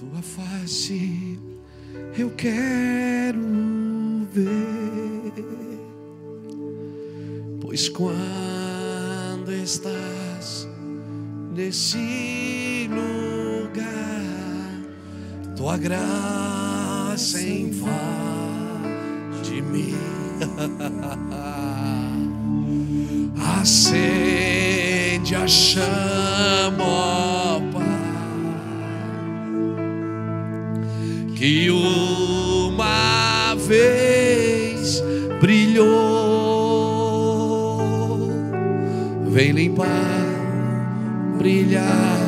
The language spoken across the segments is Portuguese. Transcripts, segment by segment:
tua face eu quero ver, pois quando estás nesse lugar, tua graça invade mim. Acende a chama, brilhou, vem limpar, brilhar,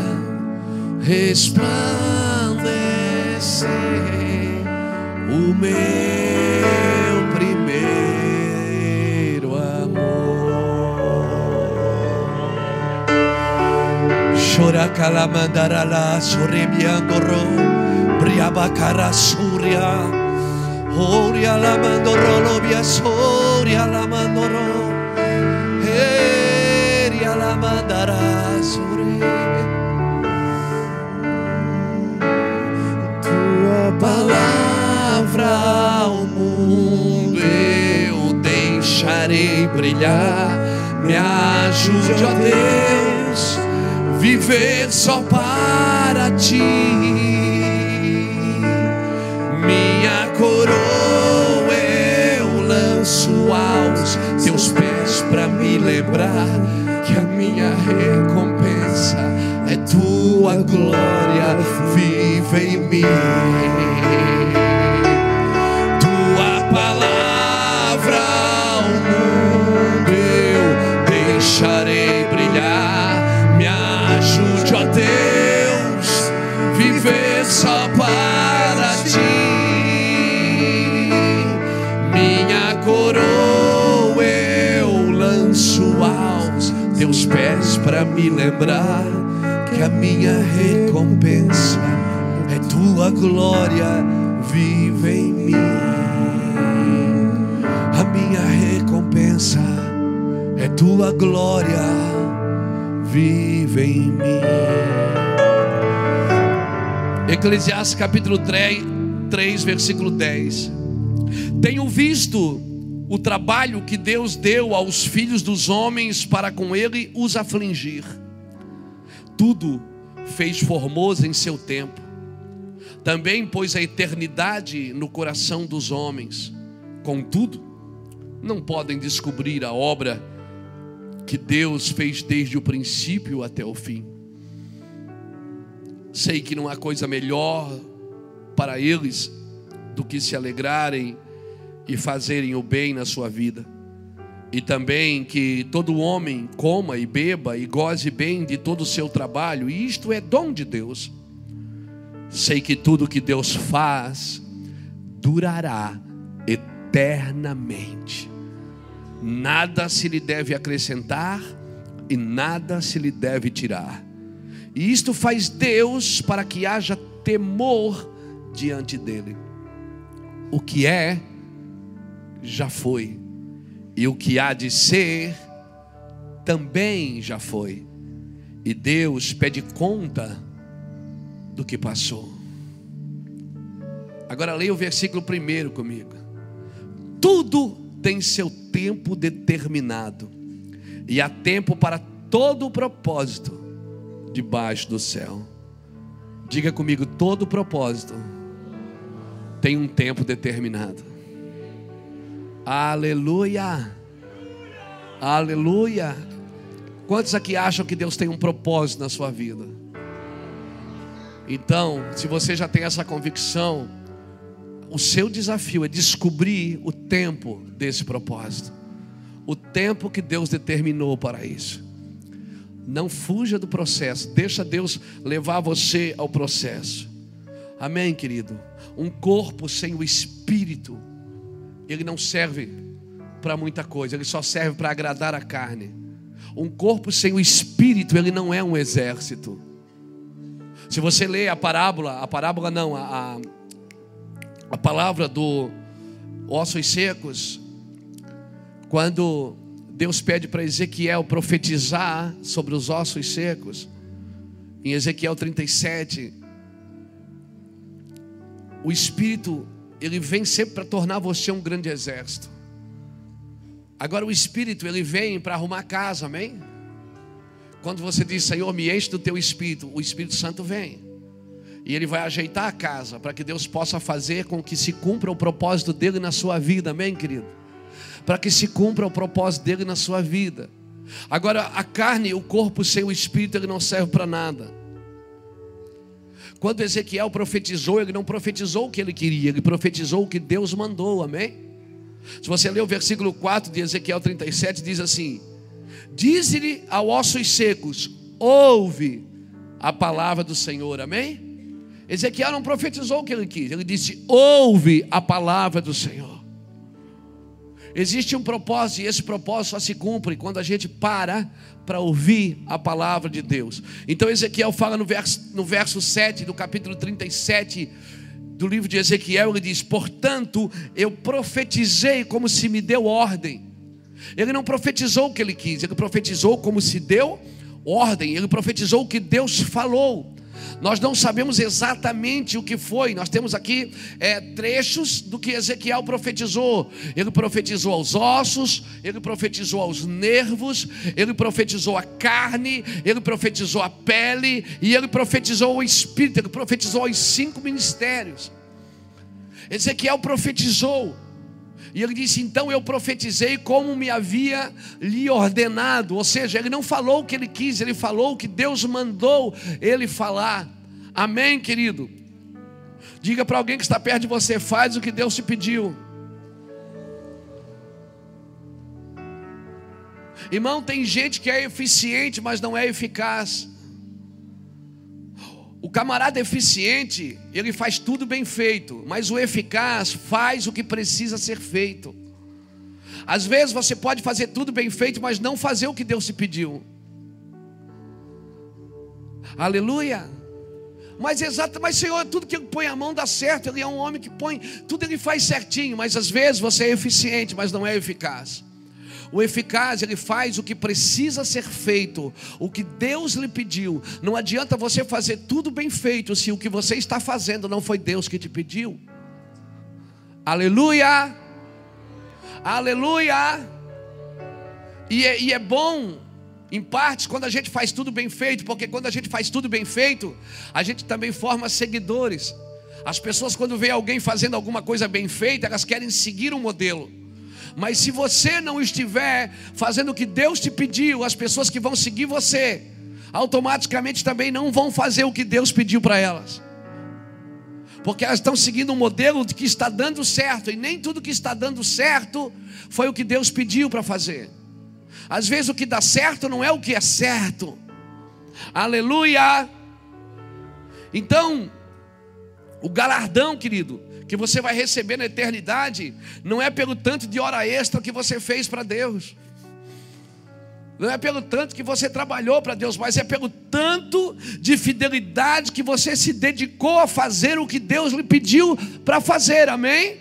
resplandecer o meu primeiro amor. Chora calamandarala, sorribiandoro, briabacara surya, oria la mandoro, lobia soria la mandoro, eria la mandara surya. tua palavra ao mundo eu deixarei brilhar. Me ajude, ó Deus, viver só para ti. Para me lembrar que a minha recompensa é tua glória vive em mim. Para me lembrar que a minha recompensa é tua glória vive em mim. A minha recompensa é tua glória vive em mim. Eclesiastes capítulo 3, 3, versículo 10. Tenho visto o trabalho que Deus deu aos filhos dos homens para com ele os afligir. Tudo fez formoso em seu tempo. Também pôs a eternidade no coração dos homens. Contudo, não podem descobrir a obra que Deus fez desde o princípio até o fim. Sei que não há coisa melhor para eles do que se alegrarem e fazerem o bem na sua vida. E também que todo homem coma e beba e goze bem de todo o seu trabalho, e isto é dom de Deus. Sei que tudo que Deus faz durará eternamente. Nada se lhe deve acrescentar e nada se lhe deve tirar. E isto faz Deus para que haja temor diante dele. O que é, já foi, e o que há de ser, também já foi. E Deus pede conta do que passou. Agora leia o versículo primeiro comigo. Tudo tem seu tempo determinado, e há tempo para todo o propósito debaixo do céu. Diga comigo, todo propósito tem um tempo determinado. Aleluia. Aleluia. Quantos aqui acham que Deus tem um propósito na sua vida? Então, se você já tem essa convicção, o seu desafio é descobrir o tempo desse propósito. O tempo que Deus determinou para isso. Não fuja do processo, deixa Deus levar você ao processo. Amém, querido? Um corpo sem o espírito, ele não serve para muita coisa, ele só serve para agradar a carne. Um corpo sem o espírito, ele não é um exército. Se você lê a parábola, a parábola não, a, a, palavra do ossos secos, quando Deus pede para Ezequiel profetizar sobre os ossos secos, em Ezequiel 37, o Espírito, ele vem sempre para tornar você um grande exército. Agora, o Espírito, ele vem para arrumar casa, amém? Quando você diz, Senhor, me enche do teu Espírito, o Espírito Santo vem. E ele vai ajeitar a casa para que Deus possa fazer com que se cumpra o propósito dele na sua vida, amém, querido? Para que se cumpra o propósito dele na sua vida. Agora, a carne, o corpo sem o espírito, ele não serve para nada. Quando Ezequiel profetizou, ele não profetizou o que ele queria, ele profetizou o que Deus mandou, amém? Se você ler o versículo 4 de Ezequiel 37, diz assim: Diz-lhe a ossos secos: Ouve a palavra do Senhor, amém? Ezequiel não profetizou o que ele quis, ele disse: Ouve a palavra do Senhor. Existe um propósito e esse propósito só se cumpre quando a gente para para ouvir a palavra de Deus. Então Ezequiel fala no verso, no verso 7 do capítulo 37 do livro de Ezequiel, ele diz: Portanto, eu profetizei como se me deu ordem. Ele não profetizou o que ele quis, ele profetizou como se deu ordem, ele profetizou o que Deus falou. Nós não sabemos exatamente o que foi. Nós temos aqui é, trechos do que Ezequiel profetizou. Ele profetizou aos ossos, ele profetizou aos nervos, ele profetizou a carne, ele profetizou a pele e ele profetizou o espírito. Ele profetizou os cinco ministérios. Ezequiel profetizou. E ele disse: Então eu profetizei como me havia lhe ordenado. Ou seja, ele não falou o que ele quis, ele falou o que Deus mandou ele falar. Amém, querido? Diga para alguém que está perto de você: faz o que Deus te pediu. Irmão, tem gente que é eficiente, mas não é eficaz. O camarada eficiente, ele faz tudo bem feito, mas o eficaz faz o que precisa ser feito. Às vezes você pode fazer tudo bem feito, mas não fazer o que Deus te pediu. Aleluia. Mas exato, mas Senhor, tudo que ele põe a mão dá certo. Ele é um homem que põe, tudo ele faz certinho, mas às vezes você é eficiente, mas não é eficaz. O eficaz, ele faz o que precisa ser feito, o que Deus lhe pediu. Não adianta você fazer tudo bem feito se o que você está fazendo não foi Deus que te pediu. Aleluia! Aleluia! E é, e é bom, em partes, quando a gente faz tudo bem feito, porque quando a gente faz tudo bem feito, a gente também forma seguidores. As pessoas, quando vê alguém fazendo alguma coisa bem feita, elas querem seguir um modelo. Mas se você não estiver fazendo o que Deus te pediu, as pessoas que vão seguir você, automaticamente também não vão fazer o que Deus pediu para elas. Porque elas estão seguindo um modelo de que está dando certo, e nem tudo que está dando certo foi o que Deus pediu para fazer. Às vezes o que dá certo não é o que é certo. Aleluia! Então, o galardão, querido, que você vai receber na eternidade não é pelo tanto de hora extra que você fez para Deus. Não é pelo tanto que você trabalhou para Deus, mas é pelo tanto de fidelidade que você se dedicou a fazer o que Deus lhe pediu para fazer, amém?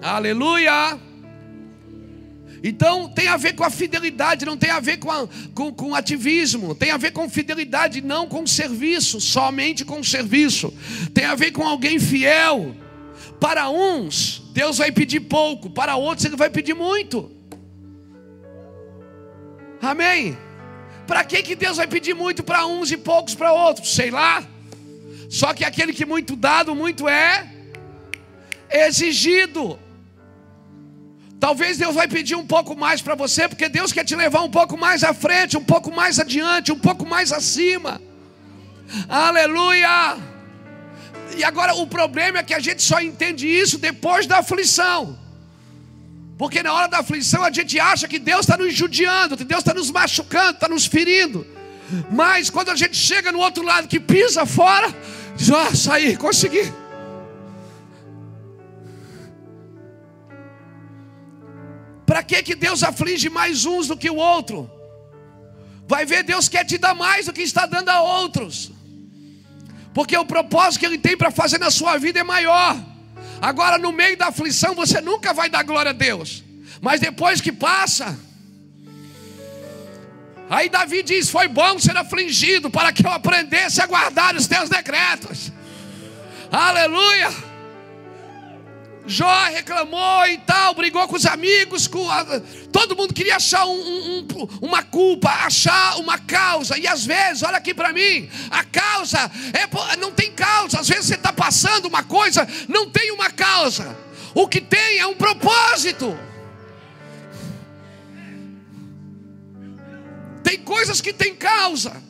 Aleluia! Então tem a ver com a fidelidade, não tem a ver com, a, com, com ativismo, tem a ver com fidelidade, não com serviço, somente com serviço. Tem a ver com alguém fiel. Para uns, Deus vai pedir pouco, para outros, Ele vai pedir muito. Amém? Para que, que Deus vai pedir muito para uns e poucos para outros? Sei lá. Só que aquele que muito dado, muito é exigido. Talvez Deus vai pedir um pouco mais para você, porque Deus quer te levar um pouco mais à frente, um pouco mais adiante, um pouco mais acima. Aleluia! E agora o problema é que a gente só entende isso depois da aflição. Porque na hora da aflição a gente acha que Deus está nos judiando, que Deus está nos machucando, está nos ferindo. Mas quando a gente chega no outro lado que pisa fora, diz: Ah, saí, consegui. Para que, que Deus aflige mais uns do que o outro? Vai ver, Deus quer te dar mais do que está dando a outros porque o propósito que Ele tem para fazer na sua vida é maior. Agora, no meio da aflição, você nunca vai dar glória a Deus, mas depois que passa, aí Davi diz: Foi bom ser afligido para que eu aprendesse a guardar os teus decretos. Aleluia! Jó reclamou e tal, brigou com os amigos, com a... todo mundo queria achar um, um, uma culpa, achar uma causa. E às vezes, olha aqui para mim, a causa é, não tem causa. Às vezes você está passando uma coisa, não tem uma causa. O que tem é um propósito. Tem coisas que têm causa.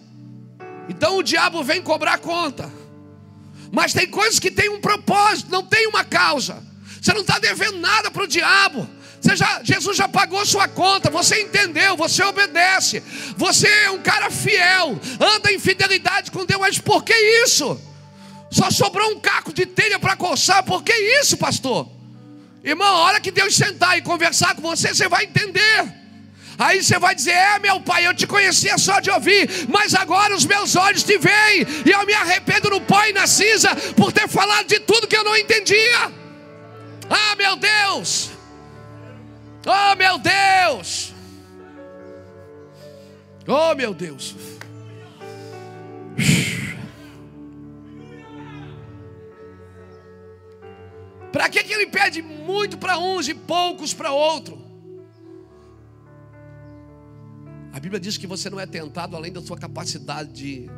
Então o diabo vem cobrar conta. Mas tem coisas que têm um propósito, não tem uma causa. Você não está devendo nada para o diabo. Já, Jesus já pagou sua conta, você entendeu, você obedece, você é um cara fiel, anda em fidelidade com Deus, mas por que isso? Só sobrou um caco de telha para coçar, por que isso, pastor? Irmão, a hora que Deus sentar e conversar com você, você vai entender. Aí você vai dizer: É, meu pai, eu te conhecia só de ouvir, mas agora os meus olhos te veem, e eu me arrependo no pó e na cinza por ter falado de tudo que eu não entendia. Ah, meu Deus! Oh, meu Deus! Oh, meu Deus! Para que, que ele pede muito para uns e poucos para outro? A Bíblia diz que você não é tentado além da sua capacidade de,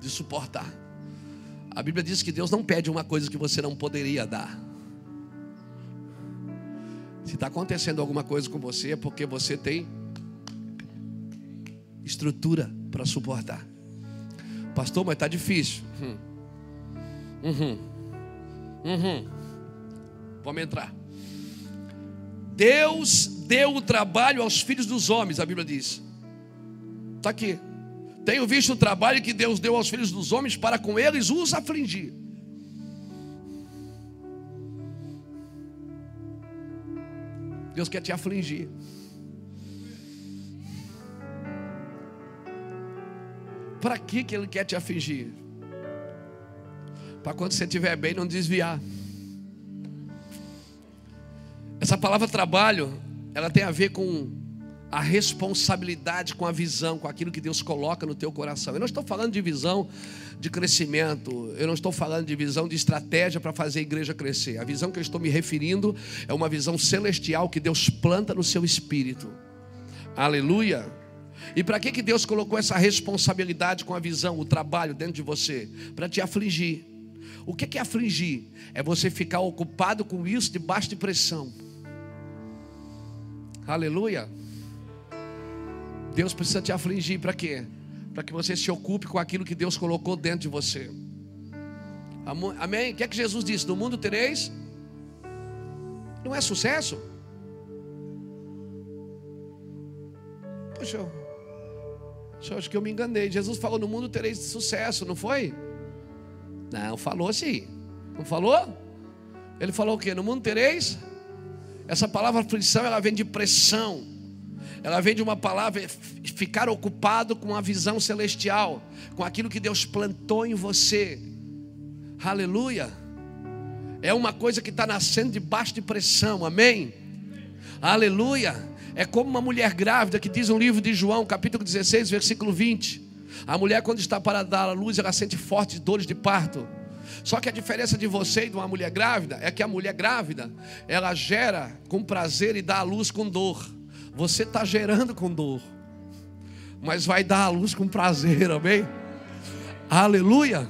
de suportar. A Bíblia diz que Deus não pede uma coisa que você não poderia dar. Se está acontecendo alguma coisa com você, é porque você tem estrutura para suportar. Pastor, mas está difícil. Uhum. Uhum. Uhum. Vamos entrar. Deus deu o trabalho aos filhos dos homens, a Bíblia diz. Está aqui. Tenho visto o trabalho que Deus deu aos filhos dos homens para com eles os afligir. Deus quer te afligir. Para que, que Ele quer te afligir? Para quando você estiver bem, não desviar. Essa palavra trabalho, ela tem a ver com a responsabilidade com a visão, com aquilo que Deus coloca no teu coração. Eu não estou falando de visão de crescimento, eu não estou falando de visão de estratégia para fazer a igreja crescer. A visão que eu estou me referindo é uma visão celestial que Deus planta no seu espírito. Aleluia. E para que, que Deus colocou essa responsabilidade com a visão, o trabalho dentro de você? Para te afligir. O que é afligir? É você ficar ocupado com isso debaixo de pressão. Aleluia. Deus precisa te afligir para quê? Para que você se ocupe com aquilo que Deus colocou dentro de você. Amém? O que é que Jesus disse? No mundo tereis. Não é sucesso? Poxa, eu, acho que eu me enganei. Jesus falou: No mundo tereis sucesso, não foi? Não, falou sim. Não falou? Ele falou o quê? No mundo tereis. Essa palavra aflição, ela vem de pressão ela vem de uma palavra ficar ocupado com a visão celestial, com aquilo que Deus plantou em você. Aleluia. É uma coisa que está nascendo debaixo de pressão, amém? Aleluia. É como uma mulher grávida que diz no livro de João, capítulo 16, versículo 20. A mulher, quando está para dar a luz, ela sente fortes dores de parto. Só que a diferença de você e de uma mulher grávida é que a mulher grávida, ela gera com prazer e dá a luz com dor. Você está gerando com dor, mas vai dar a luz com prazer, amém? Aleluia!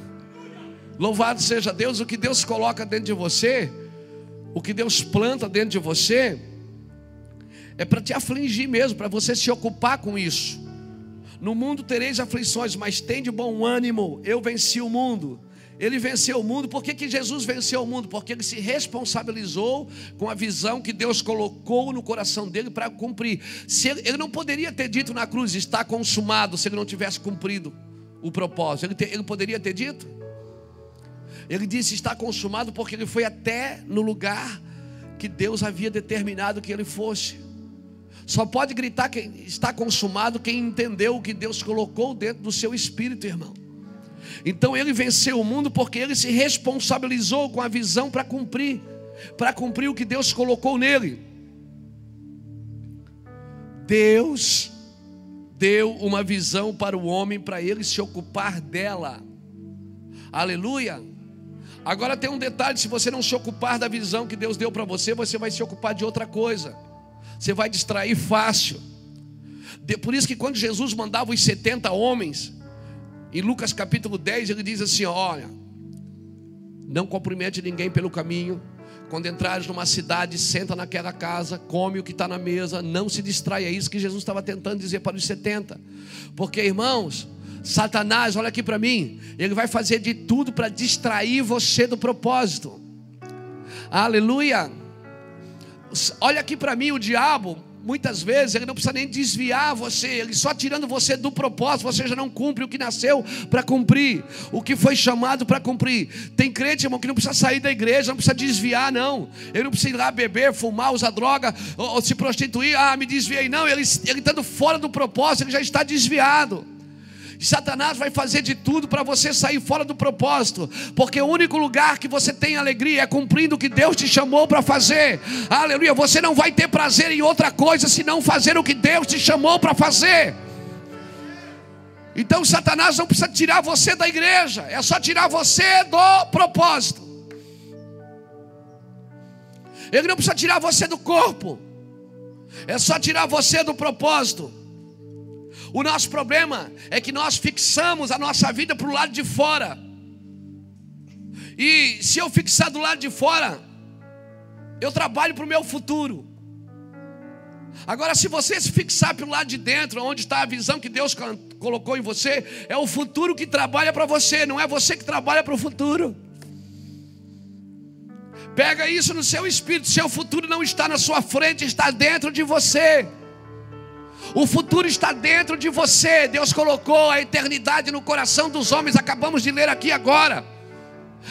Louvado seja Deus, o que Deus coloca dentro de você, o que Deus planta dentro de você, é para te afligir mesmo, para você se ocupar com isso. No mundo tereis aflições, mas tem de bom ânimo, eu venci o mundo. Ele venceu o mundo. Por que, que Jesus venceu o mundo? Porque ele se responsabilizou com a visão que Deus colocou no coração dele para cumprir. Se ele, ele, não poderia ter dito na cruz, está consumado, se ele não tivesse cumprido o propósito. Ele, te, ele poderia ter dito? Ele disse está consumado porque ele foi até no lugar que Deus havia determinado que ele fosse. Só pode gritar que está consumado quem entendeu o que Deus colocou dentro do seu espírito, irmão. Então ele venceu o mundo porque ele se responsabilizou com a visão para cumprir, para cumprir o que Deus colocou nele. Deus deu uma visão para o homem para ele se ocupar dela. Aleluia. Agora tem um detalhe: se você não se ocupar da visão que Deus deu para você, você vai se ocupar de outra coisa. Você vai distrair fácil. Por isso que quando Jesus mandava os 70 homens, em Lucas capítulo 10, ele diz assim: Olha, não cumprimente ninguém pelo caminho. Quando entrares numa cidade, senta naquela casa, come o que está na mesa, não se distraia. É isso que Jesus estava tentando dizer para os 70. Porque, irmãos, Satanás, olha aqui para mim, ele vai fazer de tudo para distrair você do propósito. Aleluia. Olha aqui para mim, o diabo, muitas vezes, ele não precisa nem desviar você, ele só tirando você do propósito, você já não cumpre o que nasceu para cumprir, o que foi chamado para cumprir. Tem crente, irmão, que não precisa sair da igreja, não precisa desviar, não. Ele não precisa ir lá beber, fumar, usar droga, ou, ou se prostituir, ah, me desviei. Não, ele, ele estando fora do propósito, ele já está desviado. Satanás vai fazer de tudo para você sair fora do propósito, porque o único lugar que você tem alegria é cumprindo o que Deus te chamou para fazer. Aleluia. Você não vai ter prazer em outra coisa senão fazer o que Deus te chamou para fazer. Então Satanás não precisa tirar você da igreja, é só tirar você do propósito. Ele não precisa tirar você do corpo, é só tirar você do propósito. O nosso problema é que nós fixamos a nossa vida para o lado de fora. E se eu fixar do lado de fora, eu trabalho para o meu futuro. Agora, se você se fixar para o lado de dentro, onde está a visão que Deus colocou em você, é o futuro que trabalha para você, não é você que trabalha para o futuro. Pega isso no seu espírito, seu futuro não está na sua frente, está dentro de você. O futuro está dentro de você. Deus colocou a eternidade no coração dos homens. Acabamos de ler aqui agora.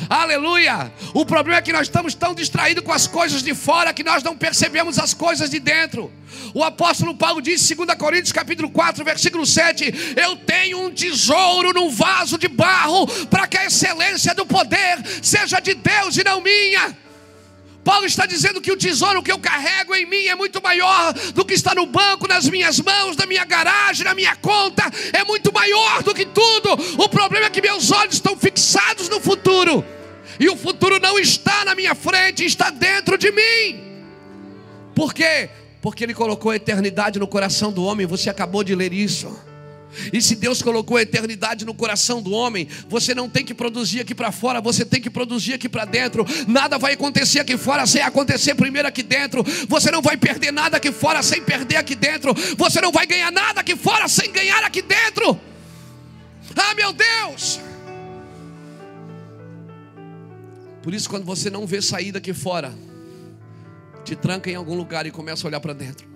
Aleluia! O problema é que nós estamos tão distraídos com as coisas de fora que nós não percebemos as coisas de dentro. O apóstolo Paulo diz, 2 Coríntios capítulo 4, versículo 7: Eu tenho um tesouro num vaso de barro, para que a excelência do poder seja de Deus e não minha. Paulo está dizendo que o tesouro que eu carrego em mim é muito maior do que está no banco, nas minhas mãos, na minha garagem, na minha conta, é muito maior do que tudo. O problema é que meus olhos estão fixados no futuro, e o futuro não está na minha frente, está dentro de mim. Por quê? Porque Ele colocou a eternidade no coração do homem, você acabou de ler isso. E se Deus colocou a eternidade no coração do homem, você não tem que produzir aqui para fora, você tem que produzir aqui para dentro. Nada vai acontecer aqui fora sem acontecer primeiro aqui dentro. Você não vai perder nada aqui fora sem perder aqui dentro. Você não vai ganhar nada aqui fora sem ganhar aqui dentro. Ah, meu Deus! Por isso, quando você não vê saída aqui fora, te tranca em algum lugar e começa a olhar para dentro.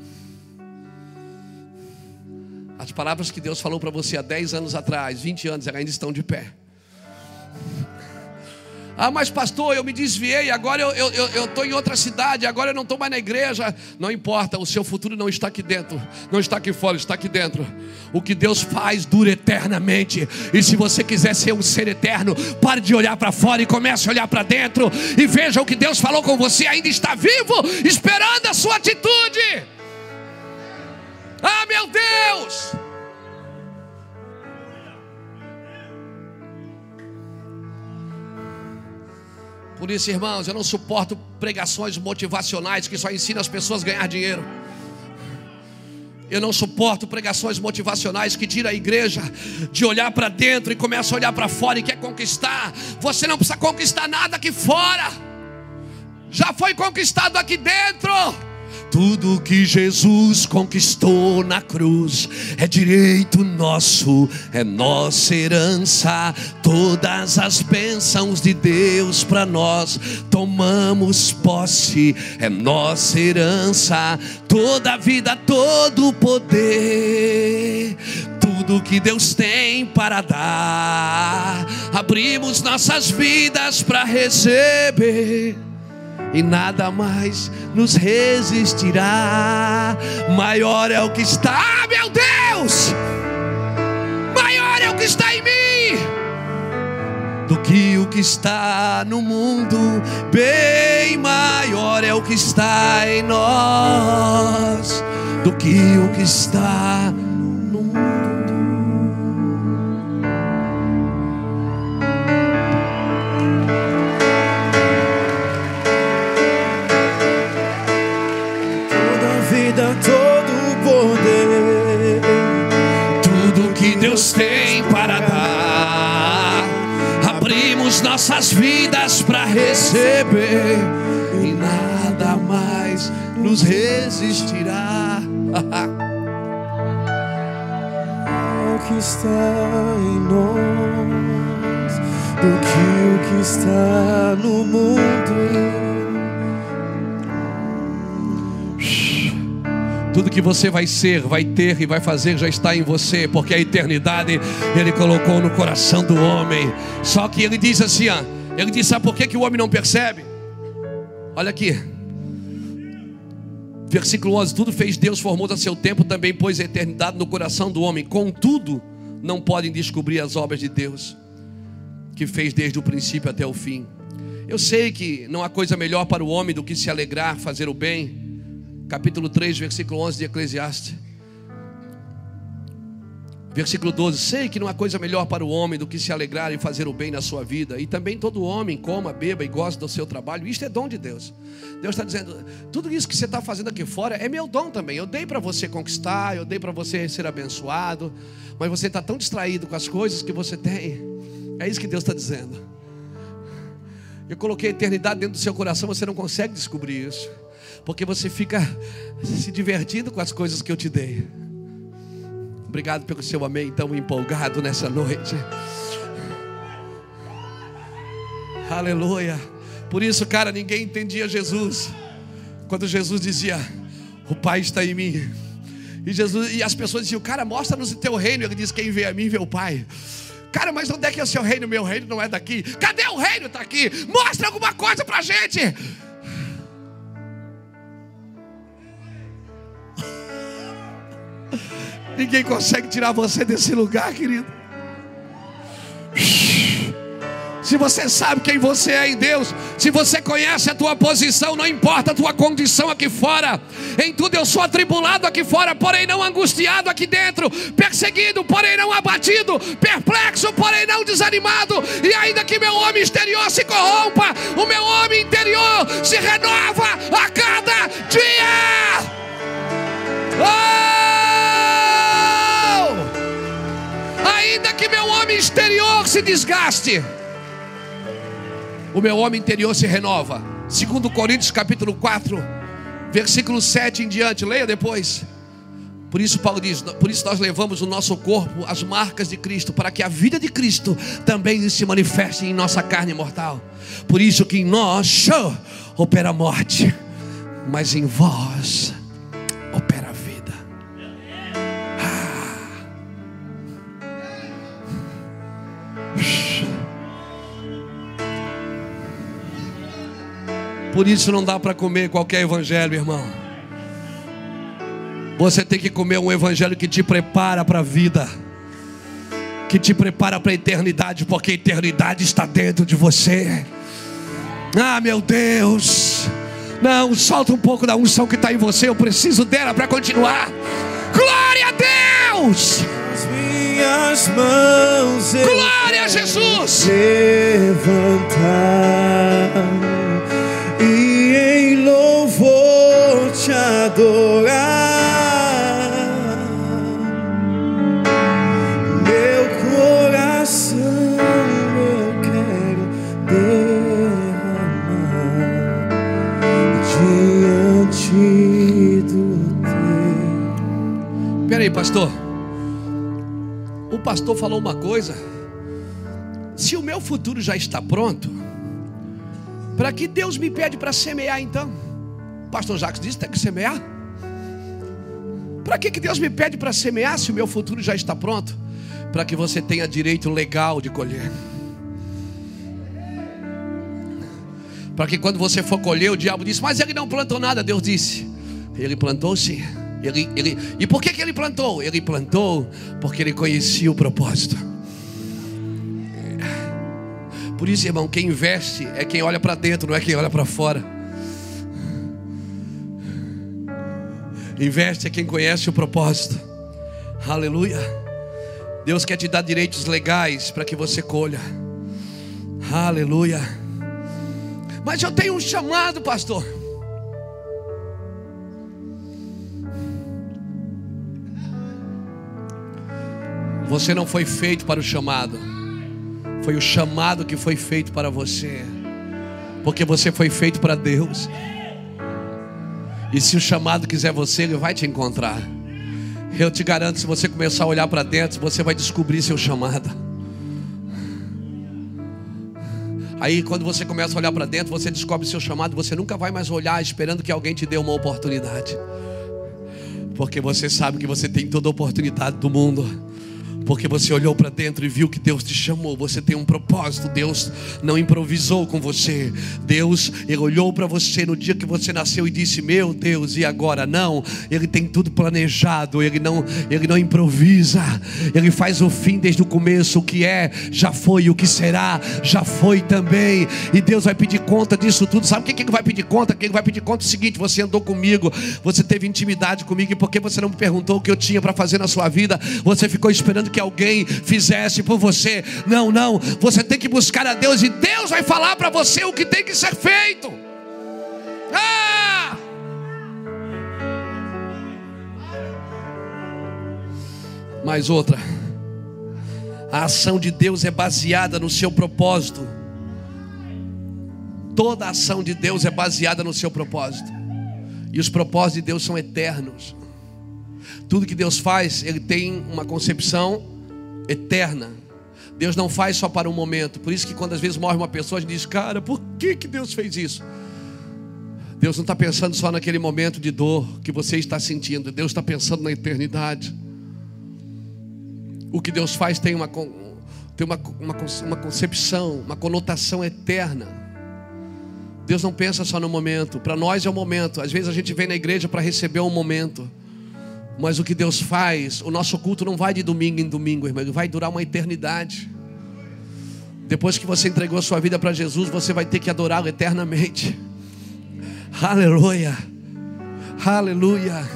As palavras que Deus falou para você há 10 anos atrás, 20 anos, ainda estão de pé. Ah, mas pastor, eu me desviei, agora eu estou eu, eu, em outra cidade, agora eu não estou mais na igreja. Não importa, o seu futuro não está aqui dentro, não está aqui fora, está aqui dentro. O que Deus faz dura eternamente. E se você quiser ser um ser eterno, pare de olhar para fora e comece a olhar para dentro. E veja o que Deus falou com você, ainda está vivo, esperando a sua atitude. Ah, meu Deus! Por isso, irmãos, eu não suporto pregações motivacionais que só ensinam as pessoas a ganhar dinheiro. Eu não suporto pregações motivacionais que tiram a igreja de olhar para dentro e começa a olhar para fora e quer conquistar. Você não precisa conquistar nada aqui fora. Já foi conquistado aqui dentro. Tudo que Jesus conquistou na cruz é direito nosso, é nossa herança. Todas as bênçãos de Deus para nós tomamos posse, é nossa herança. Toda vida, todo poder, tudo que Deus tem para dar, abrimos nossas vidas para receber e nada mais nos resistirá. Maior é o que está, ah, meu Deus! Maior é o que está em mim do que o que está no mundo. Bem maior é o que está em nós do que o que está abrimos nossas vidas para receber e nada mais nos resistirá. o que está em nós do que o que está no mundo. Tudo que você vai ser, vai ter e vai fazer já está em você, porque a eternidade Ele colocou no coração do homem. Só que Ele diz assim: ó, Ele diz: sabe por que, que o homem não percebe? Olha aqui, versículo 11: Tudo fez Deus, formou a seu tempo, também pôs a eternidade no coração do homem. Contudo, não podem descobrir as obras de Deus, que fez desde o princípio até o fim. Eu sei que não há coisa melhor para o homem do que se alegrar, fazer o bem capítulo 3, versículo 11 de Eclesiastes. Versículo 12: Sei que não há coisa melhor para o homem do que se alegrar e fazer o bem na sua vida. E também todo homem coma, beba e goste do seu trabalho. Isto é dom de Deus. Deus está dizendo: tudo isso que você está fazendo aqui fora é meu dom também. Eu dei para você conquistar, eu dei para você ser abençoado. Mas você está tão distraído com as coisas que você tem. É isso que Deus está dizendo. Eu coloquei a eternidade dentro do seu coração, você não consegue descobrir isso porque você fica se divertindo com as coisas que eu te dei. Obrigado pelo seu amém tão empolgado nessa noite. Aleluia. Por isso, cara, ninguém entendia Jesus. Quando Jesus dizia: "O Pai está em mim". E Jesus e as pessoas diziam: "Cara, mostra-nos o teu reino". Ele diz: "Quem vê a mim vê o Pai". Cara, mas onde é que é o seu reino? Meu reino não é daqui. Cadê o reino? Está aqui. Mostra alguma coisa para gente. Ninguém consegue tirar você desse lugar, querido. Se você sabe quem você é em Deus, se você conhece a tua posição, não importa a tua condição aqui fora, em tudo eu sou atribulado aqui fora, porém não angustiado aqui dentro, perseguido, porém não abatido, perplexo, porém não desanimado, e ainda que meu homem exterior se corrompa, o meu homem interior se renova a cada dia. Oh! Ainda que meu homem exterior se desgaste, o meu homem interior se renova. Segundo Coríntios capítulo 4, versículo 7 em diante, leia depois. Por isso Paulo diz, por isso nós levamos o nosso corpo as marcas de Cristo, para que a vida de Cristo também se manifeste em nossa carne mortal. Por isso que em nós show, opera a morte, mas em vós Por isso não dá para comer qualquer evangelho, irmão. Você tem que comer um evangelho que te prepara para a vida, que te prepara para a eternidade, porque a eternidade está dentro de você. Ah, meu Deus. Não, solta um pouco da unção que está em você. Eu preciso dela para continuar. Glória a Deus! As minhas mãos. Glória a Jesus! Levantar te adorar. Meu coração eu quero derramar diante do teu. Peraí, pastor. O pastor falou uma coisa. Se o meu futuro já está pronto, para que Deus me pede para semear então? Pastor Jacques disse: tem que semear. Para que, que Deus me pede para semear se o meu futuro já está pronto? Para que você tenha direito legal de colher. Para que quando você for colher, o diabo disse: Mas ele não plantou nada. Deus disse: Ele plantou sim. Ele, ele, e por que, que ele plantou? Ele plantou porque ele conhecia o propósito. Por isso, irmão, quem investe é quem olha para dentro, não é quem olha para fora. Investe a quem conhece o propósito. Aleluia. Deus quer te dar direitos legais para que você colha. Aleluia. Mas eu tenho um chamado, pastor. Você não foi feito para o chamado. Foi o chamado que foi feito para você. Porque você foi feito para Deus. E se o chamado quiser você, ele vai te encontrar. Eu te garanto, se você começar a olhar para dentro, você vai descobrir seu chamado. Aí quando você começa a olhar para dentro, você descobre seu chamado, você nunca vai mais olhar esperando que alguém te dê uma oportunidade. Porque você sabe que você tem toda a oportunidade do mundo. Porque você olhou para dentro e viu que Deus te chamou. Você tem um propósito. Deus não improvisou com você. Deus, Ele olhou para você no dia que você nasceu e disse: Meu Deus, e agora? Não. Ele tem tudo planejado. Ele não, ele não improvisa. Ele faz o fim desde o começo. O que é, já foi. O que será, já foi também. E Deus vai pedir conta disso tudo. Sabe o que Ele vai pedir conta? Quem vai pedir conta é o seguinte: Você andou comigo. Você teve intimidade comigo. E porque você não me perguntou o que eu tinha para fazer na sua vida, você ficou esperando que alguém fizesse por você. Não, não. Você tem que buscar a Deus e Deus vai falar para você o que tem que ser feito. Ah! Mais outra. A ação de Deus é baseada no seu propósito. Toda ação de Deus é baseada no seu propósito. E os propósitos de Deus são eternos. Tudo que Deus faz, Ele tem uma concepção eterna. Deus não faz só para um momento. Por isso que quando às vezes morre uma pessoa, a gente diz, cara, por que, que Deus fez isso? Deus não está pensando só naquele momento de dor que você está sentindo. Deus está pensando na eternidade. O que Deus faz tem uma, tem uma, uma, uma concepção, uma conotação eterna. Deus não pensa só no momento. Para nós é o momento. Às vezes a gente vem na igreja para receber um momento. Mas o que Deus faz, o nosso culto não vai de domingo em domingo, irmão, vai durar uma eternidade. Depois que você entregou a sua vida para Jesus, você vai ter que adorá-lo eternamente. Aleluia. Aleluia.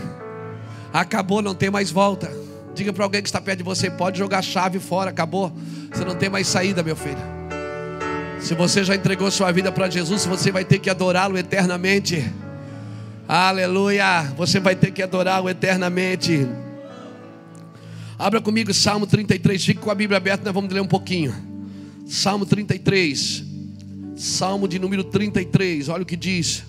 Acabou, não tem mais volta. Diga para alguém que está perto de você: pode jogar a chave fora, acabou. Você não tem mais saída, meu filho. Se você já entregou sua vida para Jesus, você vai ter que adorá-lo eternamente. Aleluia. Você vai ter que adorá-lo eternamente. Abra comigo Salmo 33. Fique com a Bíblia aberta, nós vamos ler um pouquinho. Salmo 33. Salmo de número 33. Olha o que diz.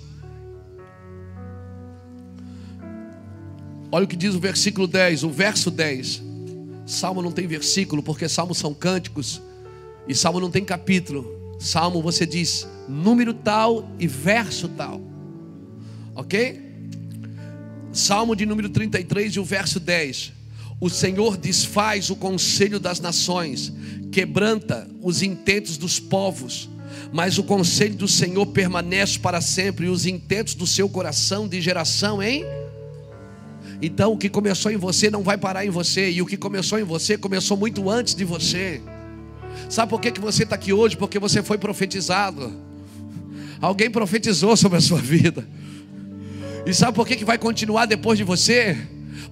Olha o que diz o versículo 10, o verso 10. Salmo não tem versículo, porque salmos são cânticos. E salmo não tem capítulo. Salmo você diz número tal e verso tal. Ok? Salmo de número 33 e o verso 10. O Senhor desfaz o conselho das nações, quebranta os intentos dos povos, mas o conselho do Senhor permanece para sempre e os intentos do seu coração de geração em então, o que começou em você não vai parar em você, e o que começou em você começou muito antes de você. Sabe por que, que você está aqui hoje? Porque você foi profetizado. Alguém profetizou sobre a sua vida. E sabe por que, que vai continuar depois de você?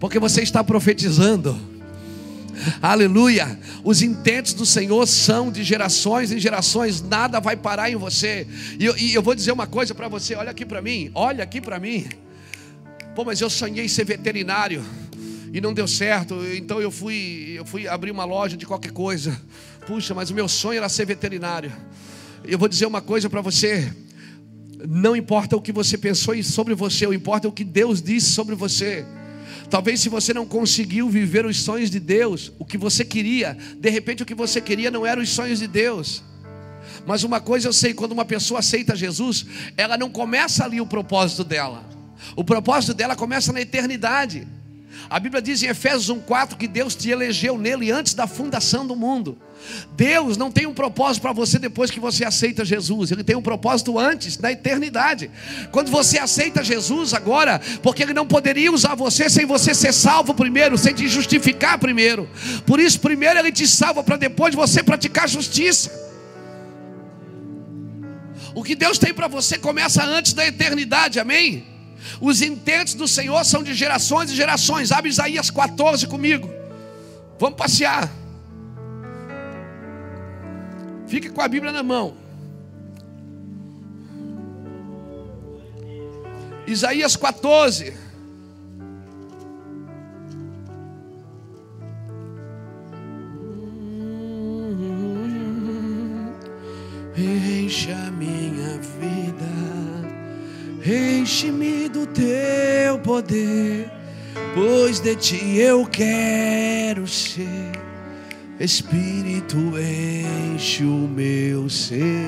Porque você está profetizando. Aleluia. Os intentos do Senhor são de gerações em gerações, nada vai parar em você. E eu, e eu vou dizer uma coisa para você: olha aqui para mim, olha aqui para mim. Pô, mas eu sonhei ser veterinário e não deu certo, então eu fui, eu fui abrir uma loja de qualquer coisa. Puxa, mas o meu sonho era ser veterinário. Eu vou dizer uma coisa para você: não importa o que você pensou sobre você, o importa é o que Deus disse sobre você. Talvez se você não conseguiu viver os sonhos de Deus, o que você queria, de repente o que você queria não eram os sonhos de Deus. Mas uma coisa eu sei, quando uma pessoa aceita Jesus, ela não começa ali o propósito dela. O propósito dela começa na eternidade. A Bíblia diz em Efésios 1:4 que Deus te elegeu nele antes da fundação do mundo. Deus não tem um propósito para você depois que você aceita Jesus, Ele tem um propósito antes, na eternidade. Quando você aceita Jesus agora, porque Ele não poderia usar você sem você ser salvo primeiro, sem te justificar primeiro. Por isso, primeiro Ele te salva para depois você praticar justiça. O que Deus tem para você começa antes da eternidade, amém? Os intentos do Senhor são de gerações e gerações. Abre Isaías 14 comigo. Vamos passear. Fique com a Bíblia na mão. Isaías 14. Enche a minha vida, enche-me do teu poder, pois de ti eu quero ser. Espírito, enche o meu ser.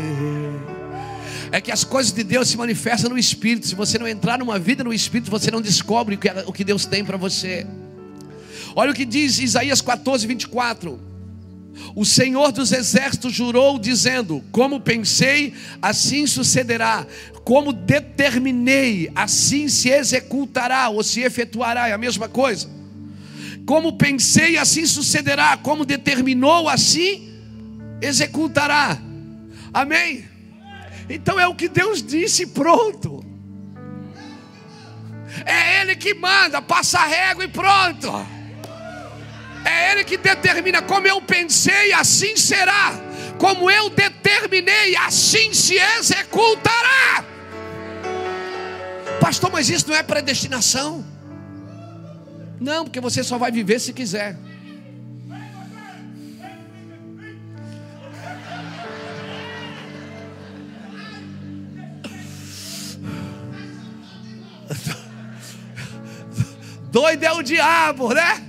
É que as coisas de Deus se manifestam no Espírito. Se você não entrar numa vida no Espírito, você não descobre o que, que Deus tem para você. Olha o que diz Isaías 14, 24. O Senhor dos Exércitos jurou, dizendo: Como pensei, assim sucederá. Como determinei, assim se executará ou se efetuará. É a mesma coisa. Como pensei, assim sucederá. Como determinou, assim executará. Amém? Então é o que Deus disse, pronto. É Ele que manda, passa a régua e pronto. É Ele que determina como eu pensei, assim será. Como eu determinei, assim se executará. Pastor, mas isso não é predestinação? Não, porque você só vai viver se quiser. Doido é o diabo, né?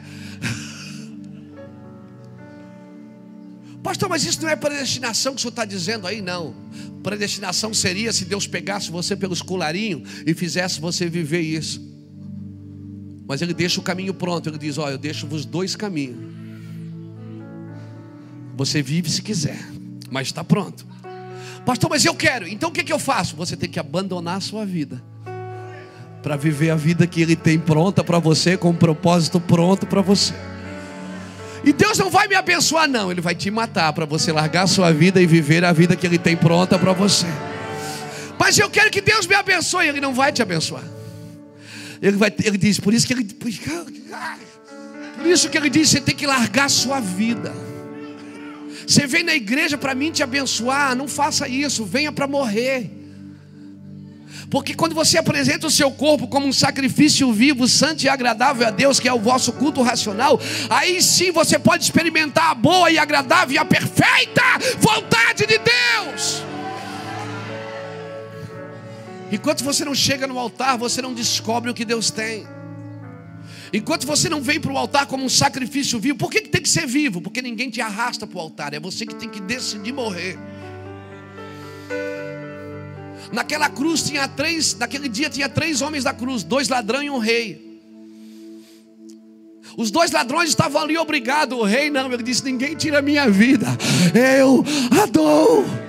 Pastor, mas isso não é predestinação que o senhor está dizendo aí? Não. Predestinação seria se Deus pegasse você pelos colarinhos e fizesse você viver isso. Mas Ele deixa o caminho pronto. Ele diz: Olha, eu deixo vos dois caminhos. Você vive se quiser, mas está pronto. Pastor, mas eu quero. Então o que, que eu faço? Você tem que abandonar a sua vida para viver a vida que Ele tem pronta para você, com um propósito pronto para você. E Deus não vai me abençoar, não, Ele vai te matar para você largar a sua vida e viver a vida que Ele tem pronta para você. Mas eu quero que Deus me abençoe, Ele não vai te abençoar. Ele, vai, ele diz, por isso que ele. Por isso que ele diz: você tem que largar a sua vida. Você vem na igreja para mim te abençoar, não faça isso, venha para morrer. Porque quando você apresenta o seu corpo como um sacrifício vivo, santo e agradável a Deus, que é o vosso culto racional, aí sim você pode experimentar a boa e agradável e a perfeita vontade de Deus. Enquanto você não chega no altar, você não descobre o que Deus tem. Enquanto você não vem para o altar como um sacrifício vivo, por que, que tem que ser vivo? Porque ninguém te arrasta para o altar, é você que tem que decidir morrer. Naquela cruz tinha três, naquele dia tinha três homens da cruz, dois ladrões e um rei. Os dois ladrões estavam ali obrigados, o rei não, ele disse: Ninguém tira minha vida, eu a dou.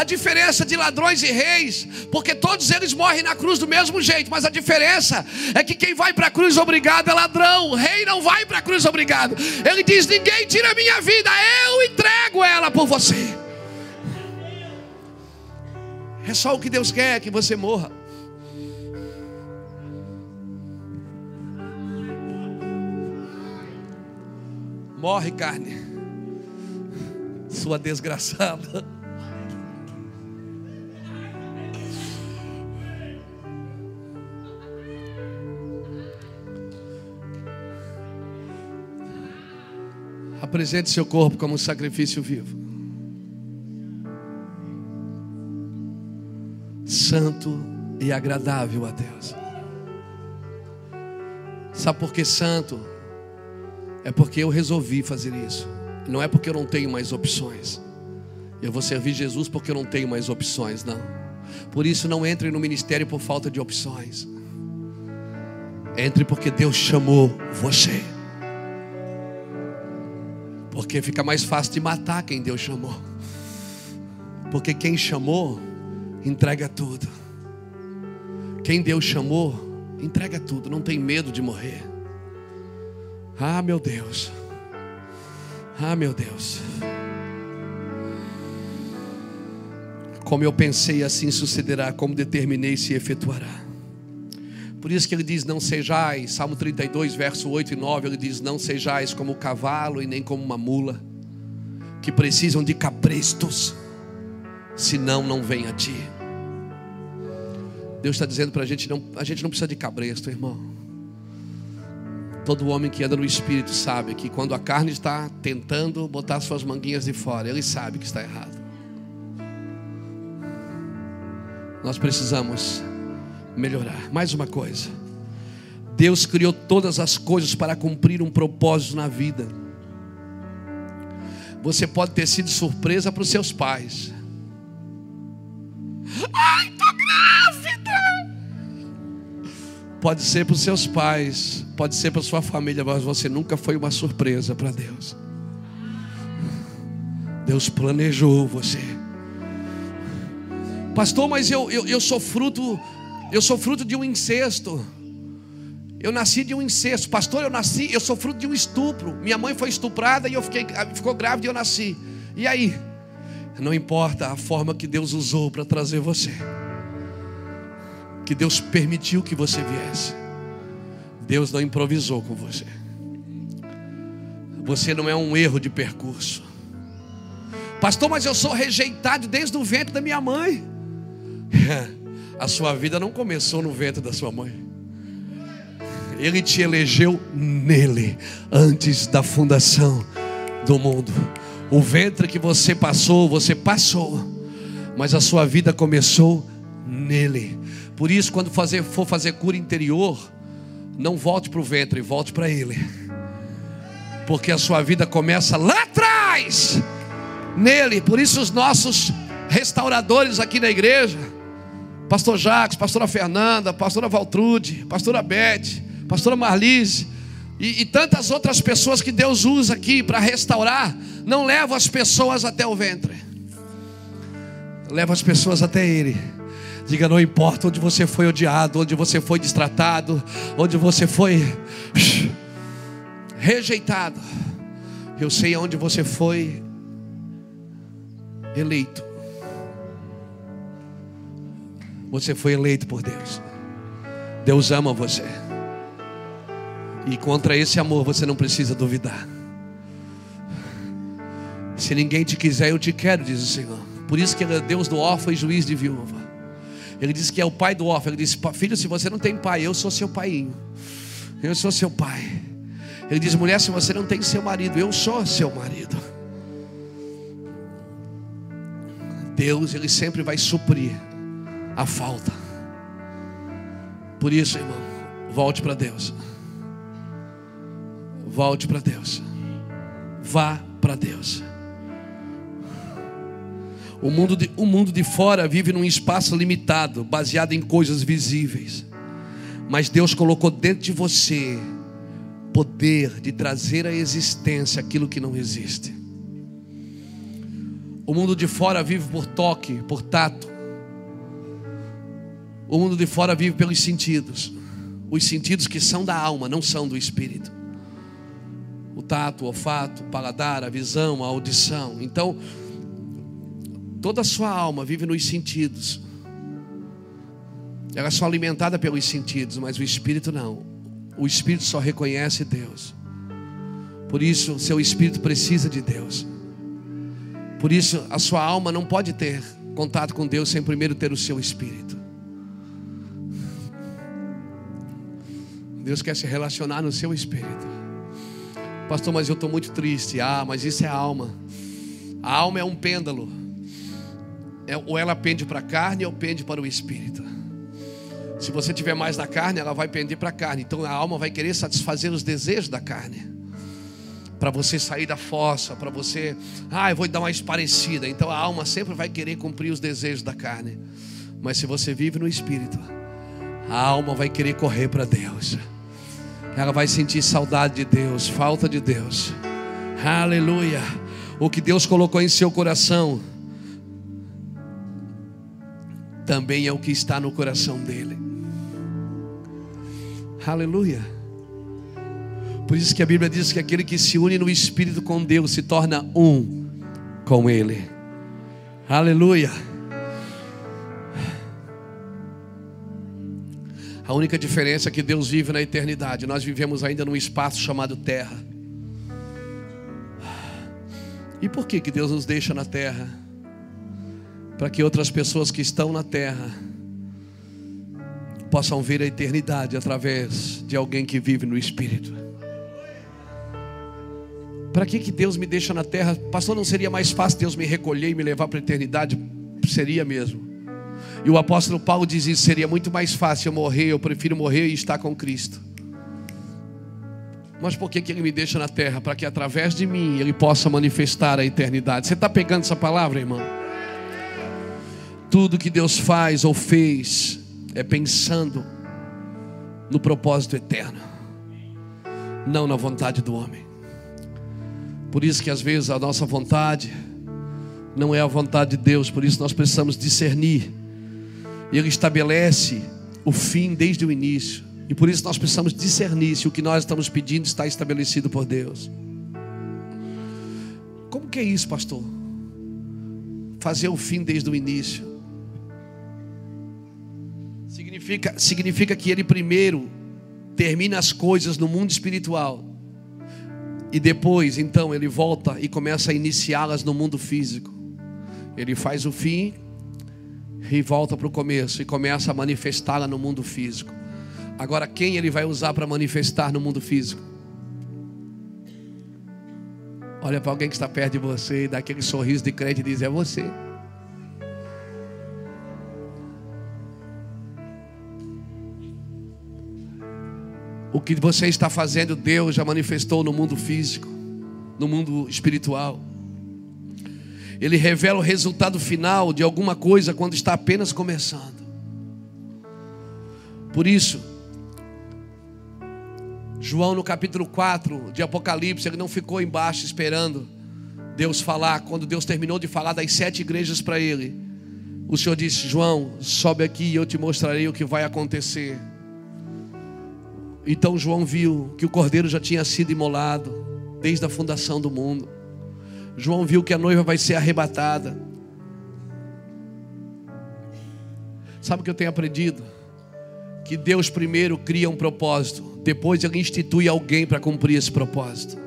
A diferença de ladrões e reis, porque todos eles morrem na cruz do mesmo jeito, mas a diferença é que quem vai para a cruz obrigado é ladrão, o rei não vai para a cruz obrigado. Ele diz: Ninguém tira a minha vida, eu entrego ela por você. É só o que Deus quer que você morra. Morre, carne, sua desgraçada. Apresente seu corpo como um sacrifício vivo. Santo e agradável a Deus. Sabe por que santo? É porque eu resolvi fazer isso. Não é porque eu não tenho mais opções. Eu vou servir Jesus porque eu não tenho mais opções, não. Por isso não entre no ministério por falta de opções. Entre porque Deus chamou você. Porque fica mais fácil de matar quem Deus chamou. Porque quem chamou, entrega tudo. Quem Deus chamou, entrega tudo. Não tem medo de morrer. Ah, meu Deus. Ah, meu Deus. Como eu pensei, assim sucederá. Como determinei, se efetuará. Por isso que ele diz: Não sejais, Salmo 32, verso 8 e 9, ele diz: Não sejais como o cavalo e nem como uma mula, que precisam de cabrestos, senão não vem a ti. Deus está dizendo para a gente: não, a gente não precisa de cabresto, irmão. Todo homem que anda no espírito sabe que quando a carne está tentando botar suas manguinhas de fora, ele sabe que está errado. Nós precisamos melhorar. Mais uma coisa. Deus criou todas as coisas para cumprir um propósito na vida. Você pode ter sido surpresa para os seus pais. Ai, tô grávida! Pode ser para os seus pais, pode ser para sua família, mas você nunca foi uma surpresa para Deus. Deus planejou você. Pastor, mas eu, eu, eu sou fruto, eu sou fruto de um incesto. Eu nasci de um incesto, pastor. Eu nasci, eu sou fruto de um estupro. Minha mãe foi estuprada e eu fiquei, ficou grávida e eu nasci. E aí? Não importa a forma que Deus usou para trazer você, que Deus permitiu que você viesse. Deus não improvisou com você. Você não é um erro de percurso. Pastor, mas eu sou rejeitado desde o ventre da minha mãe. A sua vida não começou no ventre da sua mãe. Ele te elegeu nele, antes da fundação do mundo. O ventre que você passou, você passou, mas a sua vida começou nele. Por isso, quando fazer, for fazer cura interior, não volte para o ventre, volte para ele, porque a sua vida começa lá atrás, nele. Por isso, os nossos restauradores aqui na igreja, Pastor Jacques, Pastora Fernanda, Pastora Valtrude, Pastora Beth, pastora Marlise, e, e tantas outras pessoas que Deus usa aqui para restaurar, não levam as pessoas até o ventre, leva as pessoas até Ele. Diga, não importa onde você foi odiado, onde você foi destratado, onde você foi rejeitado, eu sei aonde você foi eleito. Você foi eleito por Deus. Deus ama você. E contra esse amor você não precisa duvidar. Se ninguém te quiser, eu te quero, diz o Senhor. Por isso que ele é Deus do órfão e juiz de viúva. Ele diz que é o pai do órfão. Ele diz: Filho, se você não tem pai, eu sou seu pai. Eu sou seu pai. Ele diz: Mulher, se você não tem seu marido, eu sou seu marido. Deus, Ele sempre vai suprir a falta. Por isso, irmão, volte para Deus. Volte para Deus. Vá para Deus. O mundo, de, o mundo de fora vive num espaço limitado, baseado em coisas visíveis. Mas Deus colocou dentro de você poder de trazer à existência aquilo que não existe. O mundo de fora vive por toque, por tato. O mundo de fora vive pelos sentidos. Os sentidos que são da alma, não são do espírito o tato, o olfato, o paladar, a visão, a audição. Então, toda a sua alma vive nos sentidos. Ela é só alimentada pelos sentidos, mas o espírito não. O espírito só reconhece Deus. Por isso, seu espírito precisa de Deus. Por isso, a sua alma não pode ter contato com Deus sem primeiro ter o seu espírito. Deus quer se relacionar no seu espírito. Pastor, mas eu estou muito triste. Ah, mas isso é alma. A alma é um pêndulo. É, ou ela pende para a carne ou pende para o espírito. Se você tiver mais da carne, ela vai pender para a carne. Então a alma vai querer satisfazer os desejos da carne. Para você sair da fossa, para você, ah, eu vou dar uma esparecida. Então a alma sempre vai querer cumprir os desejos da carne. Mas se você vive no espírito, a alma vai querer correr para Deus ela vai sentir saudade de Deus, falta de Deus. Aleluia. O que Deus colocou em seu coração também é o que está no coração dele. Aleluia. Por isso que a Bíblia diz que aquele que se une no espírito com Deus se torna um com ele. Aleluia. A única diferença é que Deus vive na eternidade, nós vivemos ainda num espaço chamado terra. E por que, que Deus nos deixa na terra? Para que outras pessoas que estão na terra possam ver a eternidade através de alguém que vive no Espírito. Para que, que Deus me deixa na terra? Pastor, não seria mais fácil Deus me recolher e me levar para a eternidade? Seria mesmo. E o apóstolo Paulo diz isso: seria muito mais fácil eu morrer, eu prefiro morrer e estar com Cristo. Mas por que, que ele me deixa na terra? Para que através de mim ele possa manifestar a eternidade. Você está pegando essa palavra, irmão? Tudo que Deus faz ou fez é pensando no propósito eterno, não na vontade do homem. Por isso que às vezes a nossa vontade não é a vontade de Deus, por isso nós precisamos discernir. Ele estabelece o fim desde o início. E por isso nós precisamos discernir se o que nós estamos pedindo está estabelecido por Deus. Como que é isso, pastor? Fazer o fim desde o início. Significa, significa que ele primeiro termina as coisas no mundo espiritual. E depois, então, ele volta e começa a iniciá-las no mundo físico. Ele faz o fim e volta para o começo e começa a manifestá-la no mundo físico. Agora, quem ele vai usar para manifestar no mundo físico? Olha para alguém que está perto de você e dá aquele sorriso de crente e diz: É você. O que você está fazendo, Deus já manifestou no mundo físico, no mundo espiritual. Ele revela o resultado final de alguma coisa quando está apenas começando. Por isso, João, no capítulo 4 de Apocalipse, ele não ficou embaixo esperando Deus falar. Quando Deus terminou de falar das sete igrejas para ele, o Senhor disse: João, sobe aqui e eu te mostrarei o que vai acontecer. Então João viu que o cordeiro já tinha sido imolado desde a fundação do mundo. João viu que a noiva vai ser arrebatada. Sabe o que eu tenho aprendido? Que Deus primeiro cria um propósito depois ele institui alguém para cumprir esse propósito.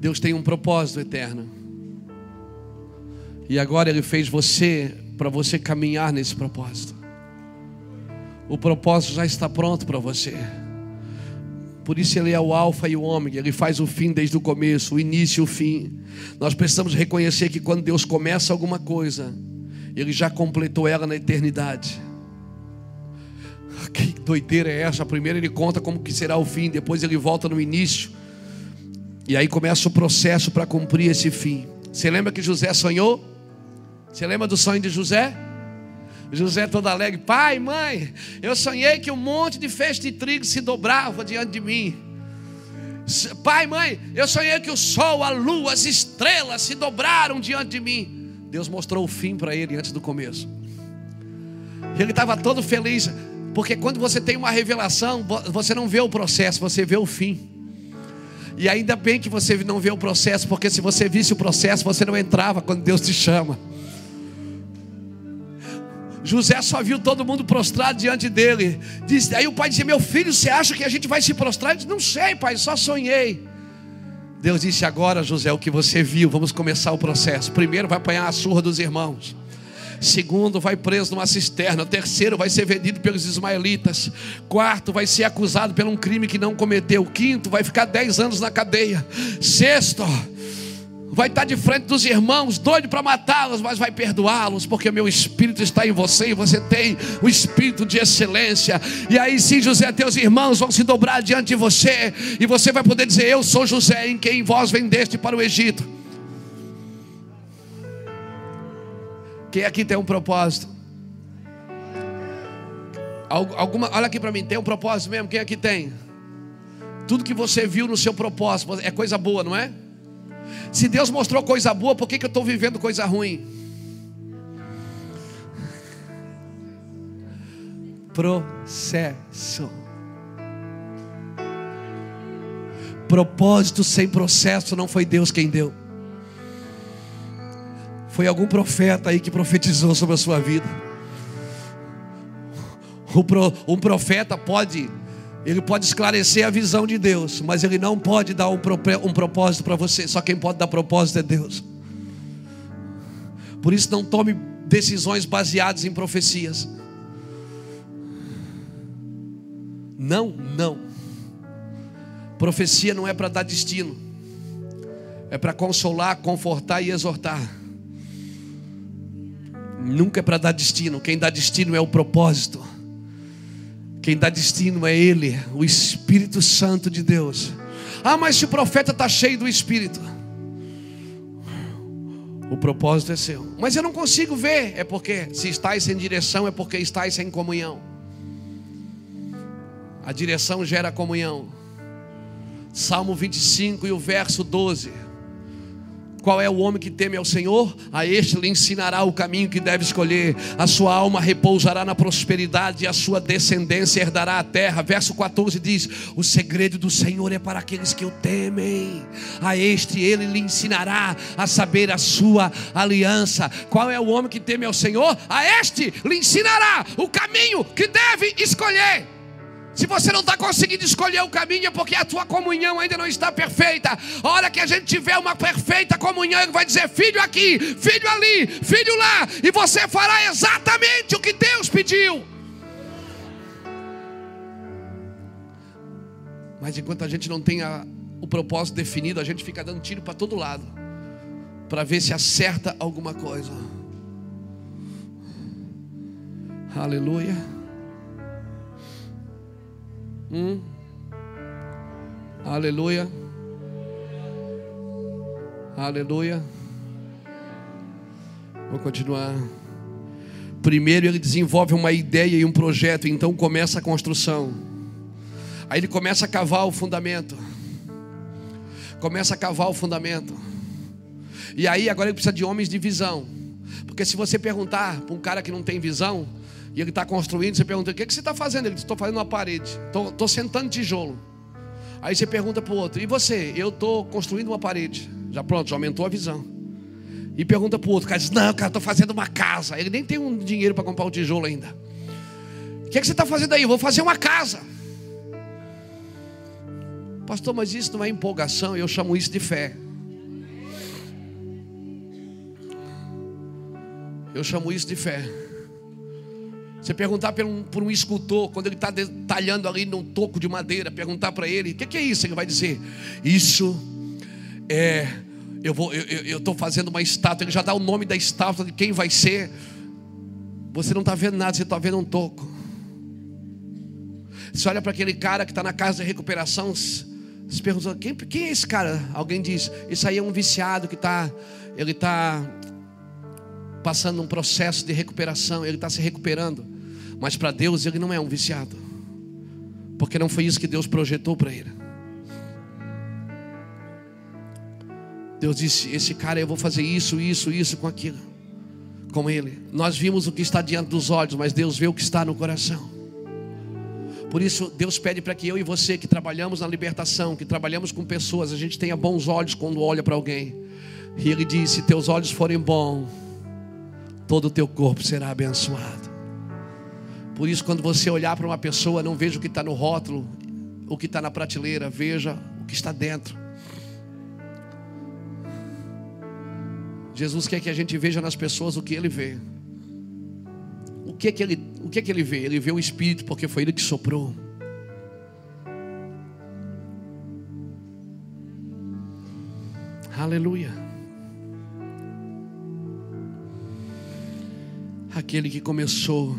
Deus tem um propósito eterno. E agora Ele fez você para você caminhar nesse propósito. O propósito já está pronto para você. Por isso Ele é o Alfa e o Ômega. Ele faz o fim desde o começo, o início e o fim. Nós precisamos reconhecer que quando Deus começa alguma coisa, Ele já completou ela na eternidade. Que doideira é essa? Primeiro ele conta como que será o fim, depois ele volta no início. E aí começa o processo para cumprir esse fim. Você lembra que José sonhou? Você lembra do sonho de José? José todo alegre, pai, mãe, eu sonhei que um monte de feixe de trigo se dobrava diante de mim. Pai, mãe, eu sonhei que o sol, a lua, as estrelas se dobraram diante de mim. Deus mostrou o fim para ele antes do começo. Ele estava todo feliz. Porque quando você tem uma revelação, você não vê o processo, você vê o fim. E ainda bem que você não vê o processo, porque se você visse o processo, você não entrava quando Deus te chama. José só viu todo mundo prostrado diante dele. Diz, aí o pai disse: Meu filho, você acha que a gente vai se prostrar? Ele disse: Não sei, pai, só sonhei. Deus disse: Agora, José, o que você viu, vamos começar o processo. Primeiro vai apanhar a surra dos irmãos. Segundo, vai preso numa cisterna. Terceiro, vai ser vendido pelos ismaelitas. Quarto, vai ser acusado por um crime que não cometeu. Quinto, vai ficar dez anos na cadeia. Sexto, vai estar de frente dos irmãos, doido para matá-los, mas vai perdoá-los, porque meu espírito está em você e você tem o espírito de excelência. E aí sim, José, teus irmãos vão se dobrar diante de você, e você vai poder dizer: Eu sou José, em quem vós vendeste para o Egito. Quem aqui tem um propósito? Alguma, olha aqui para mim, tem um propósito mesmo? Quem aqui tem? Tudo que você viu no seu propósito é coisa boa, não é? Se Deus mostrou coisa boa, por que, que eu estou vivendo coisa ruim? Processo. Propósito sem processo não foi Deus quem deu. Foi algum profeta aí que profetizou sobre a sua vida. Um profeta pode, ele pode esclarecer a visão de Deus, mas ele não pode dar um, um propósito para você. Só quem pode dar propósito é Deus. Por isso, não tome decisões baseadas em profecias. Não, não. Profecia não é para dar destino, é para consolar, confortar e exortar. Nunca é para dar destino, quem dá destino é o propósito. Quem dá destino é Ele, o Espírito Santo de Deus. Ah, mas se o profeta está cheio do Espírito, o propósito é seu. Mas eu não consigo ver, é porque se estáis sem direção, é porque estáis sem comunhão. A direção gera comunhão. Salmo 25 e o verso 12. Qual é o homem que teme ao Senhor? A este lhe ensinará o caminho que deve escolher. A sua alma repousará na prosperidade e a sua descendência herdará a terra. Verso 14 diz: O segredo do Senhor é para aqueles que o temem. A este ele lhe ensinará a saber a sua aliança. Qual é o homem que teme ao Senhor? A este lhe ensinará o caminho que deve escolher. Se você não está conseguindo escolher o caminho, é porque a tua comunhão ainda não está perfeita. A hora que a gente tiver uma perfeita comunhão, ele vai dizer: filho aqui, filho ali, filho lá, e você fará exatamente o que Deus pediu. Mas enquanto a gente não tem o propósito definido, a gente fica dando tiro para todo lado, para ver se acerta alguma coisa. Aleluia. Hum. Aleluia. Aleluia. Vou continuar. Primeiro ele desenvolve uma ideia e um projeto, então começa a construção. Aí ele começa a cavar o fundamento. Começa a cavar o fundamento. E aí agora ele precisa de homens de visão. Porque se você perguntar para um cara que não tem visão, e ele está construindo, você pergunta: o que, que você está fazendo? Ele diz: estou fazendo uma parede, estou sentando tijolo. Aí você pergunta para o outro: e você? Eu estou construindo uma parede. Já pronto, já aumentou a visão. E pergunta para o outro: cara diz: não, cara, estou fazendo uma casa. Ele nem tem um dinheiro para comprar o tijolo ainda. O que, que você está fazendo aí? Eu vou fazer uma casa. Pastor, mas isso não é empolgação, eu chamo isso de fé. Eu chamo isso de fé. Você perguntar por um, por um escultor, quando ele está detalhando ali num toco de madeira, perguntar para ele: o que, que, é isso? Ele vai dizer: Isso é. Eu eu estou fazendo uma estátua. Ele já dá o nome da estátua de quem vai ser. Você não está vendo nada, você está vendo um toco. Você olha para aquele cara que está na casa de recuperação. Você pergunta: quem, quem é esse cara? Alguém diz: Isso aí é um viciado que está. Ele está passando um processo de recuperação, ele está se recuperando. Mas para Deus ele não é um viciado. Porque não foi isso que Deus projetou para ele. Deus disse: Esse cara eu vou fazer isso, isso, isso com aquilo. Com ele. Nós vimos o que está diante dos olhos, mas Deus vê o que está no coração. Por isso, Deus pede para que eu e você, que trabalhamos na libertação, que trabalhamos com pessoas, a gente tenha bons olhos quando olha para alguém. E Ele disse: Se teus olhos forem bons, todo o teu corpo será abençoado. Por isso, quando você olhar para uma pessoa, não veja o que está no rótulo, o que está na prateleira, veja o que está dentro. Jesus quer que a gente veja nas pessoas o que ele vê. O que que ele, o que que ele vê? Ele vê o Espírito, porque foi ele que soprou. Aleluia. Aquele que começou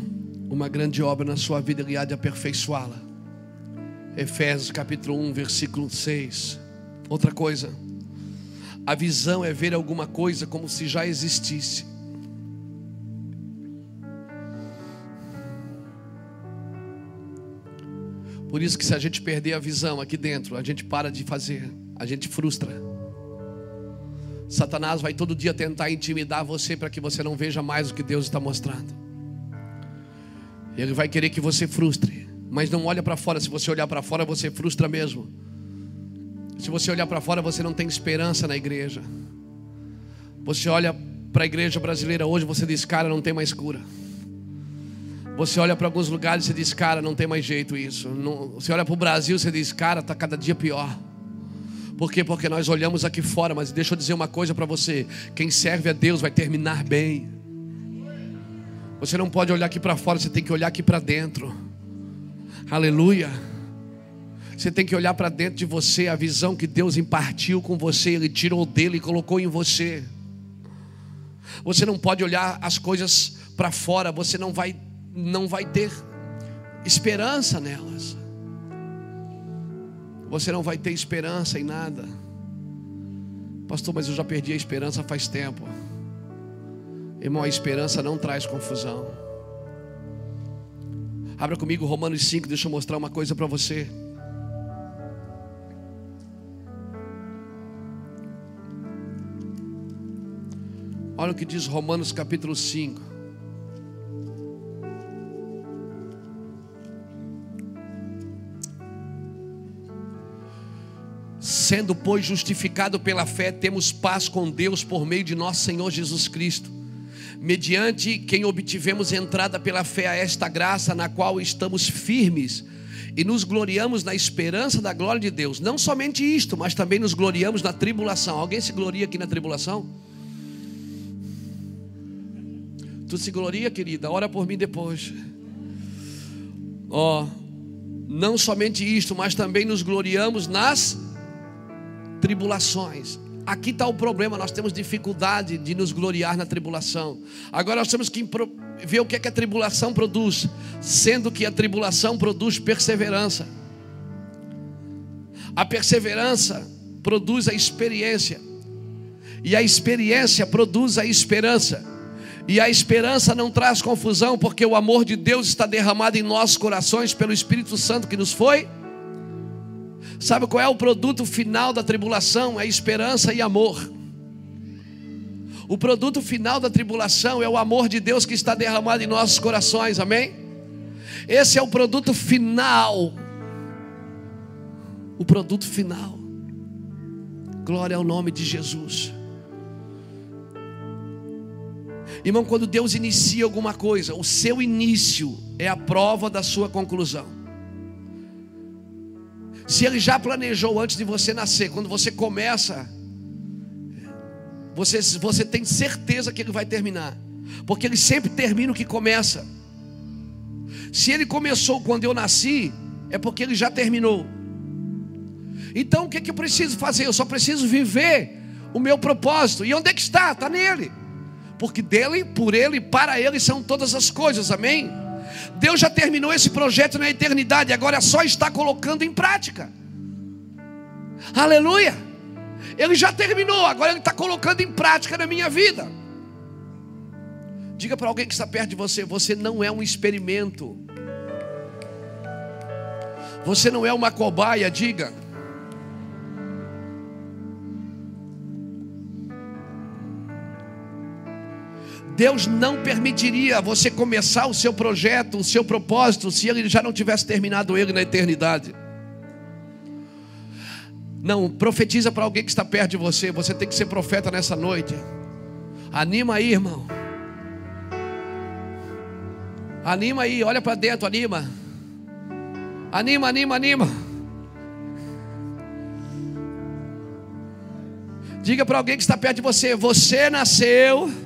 uma grande obra na sua vida, ele há de aperfeiçoá-la. Efésios capítulo 1, versículo 6. Outra coisa, a visão é ver alguma coisa como se já existisse. Por isso que se a gente perder a visão aqui dentro, a gente para de fazer, a gente frustra. Satanás vai todo dia tentar intimidar você para que você não veja mais o que Deus está mostrando. Ele vai querer que você frustre, mas não olha para fora. Se você olhar para fora, você frustra mesmo. Se você olhar para fora, você não tem esperança na igreja. Você olha para a igreja brasileira hoje, você diz, cara, não tem mais cura. Você olha para alguns lugares e diz, cara, não tem mais jeito isso. Não, você olha para o Brasil, você diz, cara, está cada dia pior. Por quê? Porque nós olhamos aqui fora, mas deixa eu dizer uma coisa para você: quem serve a Deus vai terminar bem. Você não pode olhar aqui para fora, você tem que olhar aqui para dentro. Aleluia. Você tem que olhar para dentro de você, a visão que Deus impartiu com você, Ele tirou dele e colocou em você. Você não pode olhar as coisas para fora, você não vai, não vai ter esperança nelas. Você não vai ter esperança em nada. Pastor, mas eu já perdi a esperança faz tempo. Irmão, a esperança não traz confusão. Abra comigo Romanos 5, deixa eu mostrar uma coisa para você. Olha o que diz Romanos capítulo 5. Sendo, pois, justificado pela fé, temos paz com Deus por meio de nosso Senhor Jesus Cristo, mediante quem obtivemos entrada pela fé a esta graça, na qual estamos firmes e nos gloriamos na esperança da glória de Deus. Não somente isto, mas também nos gloriamos na tribulação. Alguém se gloria aqui na tribulação? Tu se gloria, querida, ora por mim depois. Ó, oh, não somente isto, mas também nos gloriamos nas tribulações. Aqui está o problema, nós temos dificuldade de nos gloriar na tribulação. Agora nós temos que ver o que, é que a tribulação produz, sendo que a tribulação produz perseverança. A perseverança produz a experiência, e a experiência produz a esperança. E a esperança não traz confusão, porque o amor de Deus está derramado em nossos corações pelo Espírito Santo que nos foi. Sabe qual é o produto final da tribulação? É esperança e amor. O produto final da tribulação é o amor de Deus que está derramado em nossos corações, amém? Esse é o produto final. O produto final. Glória ao nome de Jesus. Irmão, quando Deus inicia alguma coisa, o seu início é a prova da sua conclusão. Se Ele já planejou antes de você nascer, quando você começa, você, você tem certeza que Ele vai terminar, porque Ele sempre termina o que começa. Se Ele começou quando eu nasci, é porque Ele já terminou. Então o que, que eu preciso fazer? Eu só preciso viver o meu propósito. E onde é que está? Está nele porque dele, por ele, para ele são todas as coisas, amém? Deus já terminou esse projeto na eternidade, agora é só está colocando em prática. Aleluia! Ele já terminou, agora ele está colocando em prática na minha vida. Diga para alguém que está perto de você: você não é um experimento, você não é uma cobaia, diga. Deus não permitiria você começar o seu projeto, o seu propósito, se ele já não tivesse terminado ele na eternidade. Não, profetiza para alguém que está perto de você. Você tem que ser profeta nessa noite. Anima aí, irmão. Anima aí, olha para dentro, anima. Anima, anima, anima. Diga para alguém que está perto de você: Você nasceu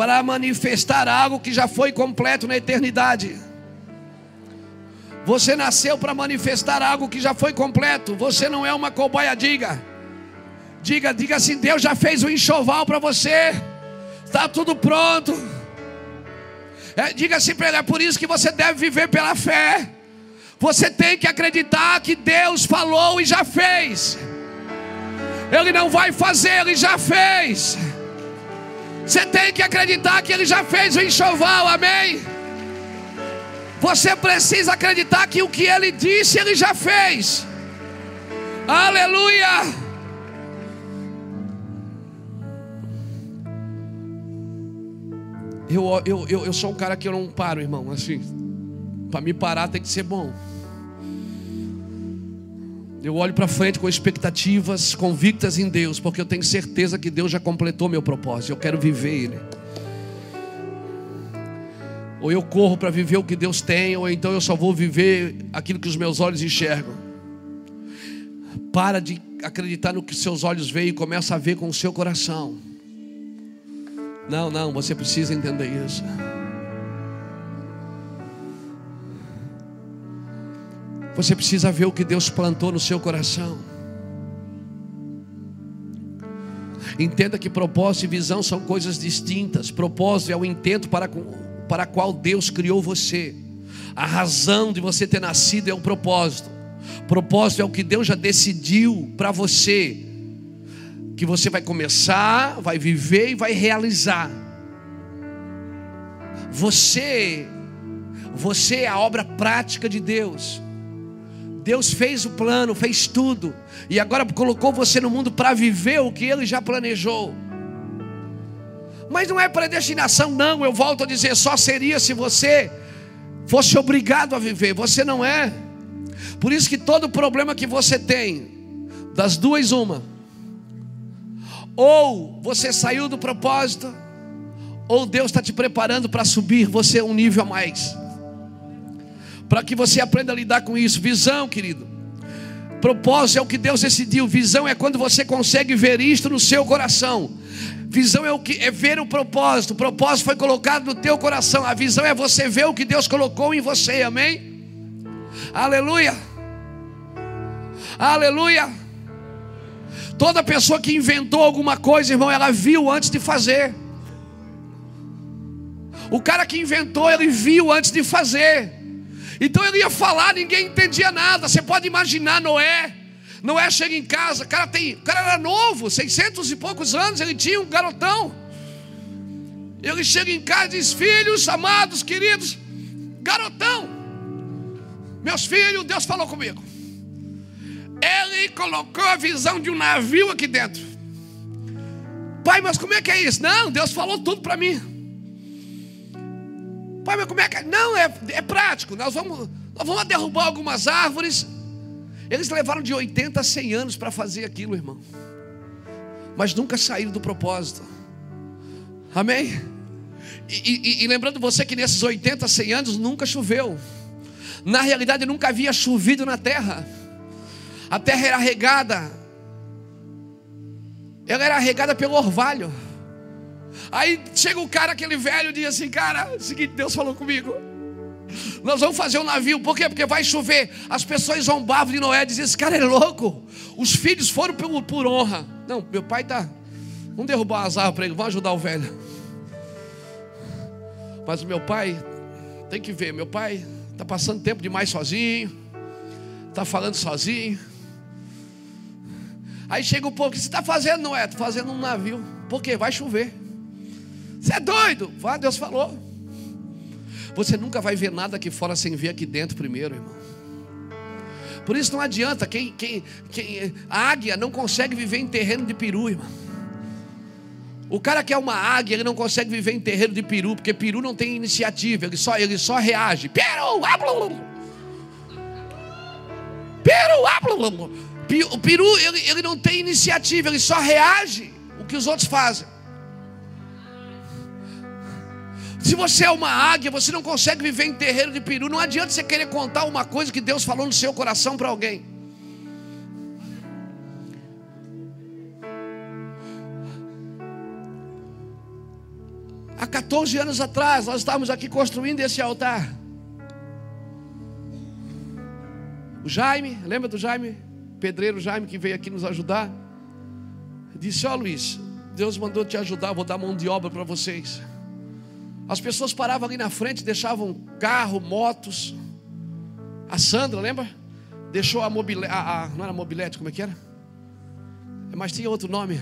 para manifestar algo que já foi completo na eternidade. Você nasceu para manifestar algo que já foi completo. Você não é uma cobaia, diga. Diga, diga assim: Deus já fez o enxoval para você. Está tudo pronto. É, diga assim para ele: é por isso que você deve viver pela fé. Você tem que acreditar que Deus falou e já fez. Ele não vai fazer, ele já fez. Você tem que acreditar que Ele já fez o enxoval, amém? Você precisa acreditar que o que Ele disse, Ele já fez. Aleluia! Eu, eu, eu, eu sou um cara que eu não paro, irmão. Assim, para me parar tem que ser bom. Eu olho para frente com expectativas convictas em Deus, porque eu tenho certeza que Deus já completou meu propósito. Eu quero viver Ele. Ou eu corro para viver o que Deus tem, ou então eu só vou viver aquilo que os meus olhos enxergam. Para de acreditar no que seus olhos veem e começa a ver com o seu coração. Não, não, você precisa entender isso. Você precisa ver o que Deus plantou no seu coração. Entenda que propósito e visão são coisas distintas. Propósito é o intento para, para qual Deus criou você. A razão de você ter nascido é o propósito. Propósito é o que Deus já decidiu para você. Que você vai começar, vai viver e vai realizar. Você, você é a obra prática de Deus. Deus fez o plano, fez tudo, e agora colocou você no mundo para viver o que Ele já planejou. Mas não é predestinação, não. Eu volto a dizer, só seria se você fosse obrigado a viver. Você não é. Por isso que todo problema que você tem, das duas, uma. Ou você saiu do propósito, ou Deus está te preparando para subir você um nível a mais para que você aprenda a lidar com isso. Visão, querido. Propósito é o que Deus decidiu. Visão é quando você consegue ver isto no seu coração. Visão é o que é ver o propósito. O propósito foi colocado no teu coração. A visão é você ver o que Deus colocou em você. Amém? Aleluia. Aleluia. Toda pessoa que inventou alguma coisa, irmão, ela viu antes de fazer. O cara que inventou, ele viu antes de fazer. Então ele ia falar, ninguém entendia nada. Você pode imaginar Noé. Noé chega em casa, cara, tem, o cara era novo, 600 e poucos anos, ele tinha um garotão. Ele chega em casa e diz: Filhos, amados, queridos, garotão, meus filhos, Deus falou comigo. Ele colocou a visão de um navio aqui dentro. Pai, mas como é que é isso? Não, Deus falou tudo para mim. Pai, mas como é que. Não, é, é prático. Nós vamos, nós vamos derrubar algumas árvores. Eles levaram de 80 a 100 anos para fazer aquilo, irmão. Mas nunca saíram do propósito. Amém? E, e, e, lembrando você que nesses 80, 100 anos nunca choveu. Na realidade, nunca havia chovido na terra. A terra era regada. Ela era regada pelo orvalho. Aí chega o cara, aquele velho, e diz assim: Cara, é o seguinte, Deus falou comigo. Nós vamos fazer um navio, por quê? Porque vai chover. As pessoas zombavam de Noé, diziam: Esse cara é louco. Os filhos foram por, por honra. Não, meu pai está. Vamos derrubar as árvores para ele, vamos ajudar o velho. Mas meu pai, tem que ver, meu pai está passando tempo demais sozinho, está falando sozinho. Aí chega o povo, o que você está fazendo, Noé? Estou fazendo um navio. Por quê? Vai chover. Você é doido? Vá, Deus falou. Você nunca vai ver nada aqui fora sem ver aqui dentro primeiro, irmão. Por isso não adianta. Quem, quem, quem, a águia não consegue viver em terreno de peru, irmão. O cara que é uma águia, ele não consegue viver em terreno de peru, porque peru não tem iniciativa, ele só, ele só reage. Peru, peru, o peru ele, ele não tem iniciativa, ele só reage o que os outros fazem. Se você é uma águia, você não consegue viver em terreiro de peru. Não adianta você querer contar uma coisa que Deus falou no seu coração para alguém. Há 14 anos atrás, nós estávamos aqui construindo esse altar. O Jaime, lembra do Jaime? Pedreiro Jaime que veio aqui nos ajudar. Disse: Ó oh, Luiz, Deus mandou te ajudar, vou dar mão de obra para vocês. As pessoas paravam ali na frente, deixavam carro, motos. A Sandra, lembra? Deixou a mobilete, a, a, não era mobilete, como é que era? Mas tinha outro nome.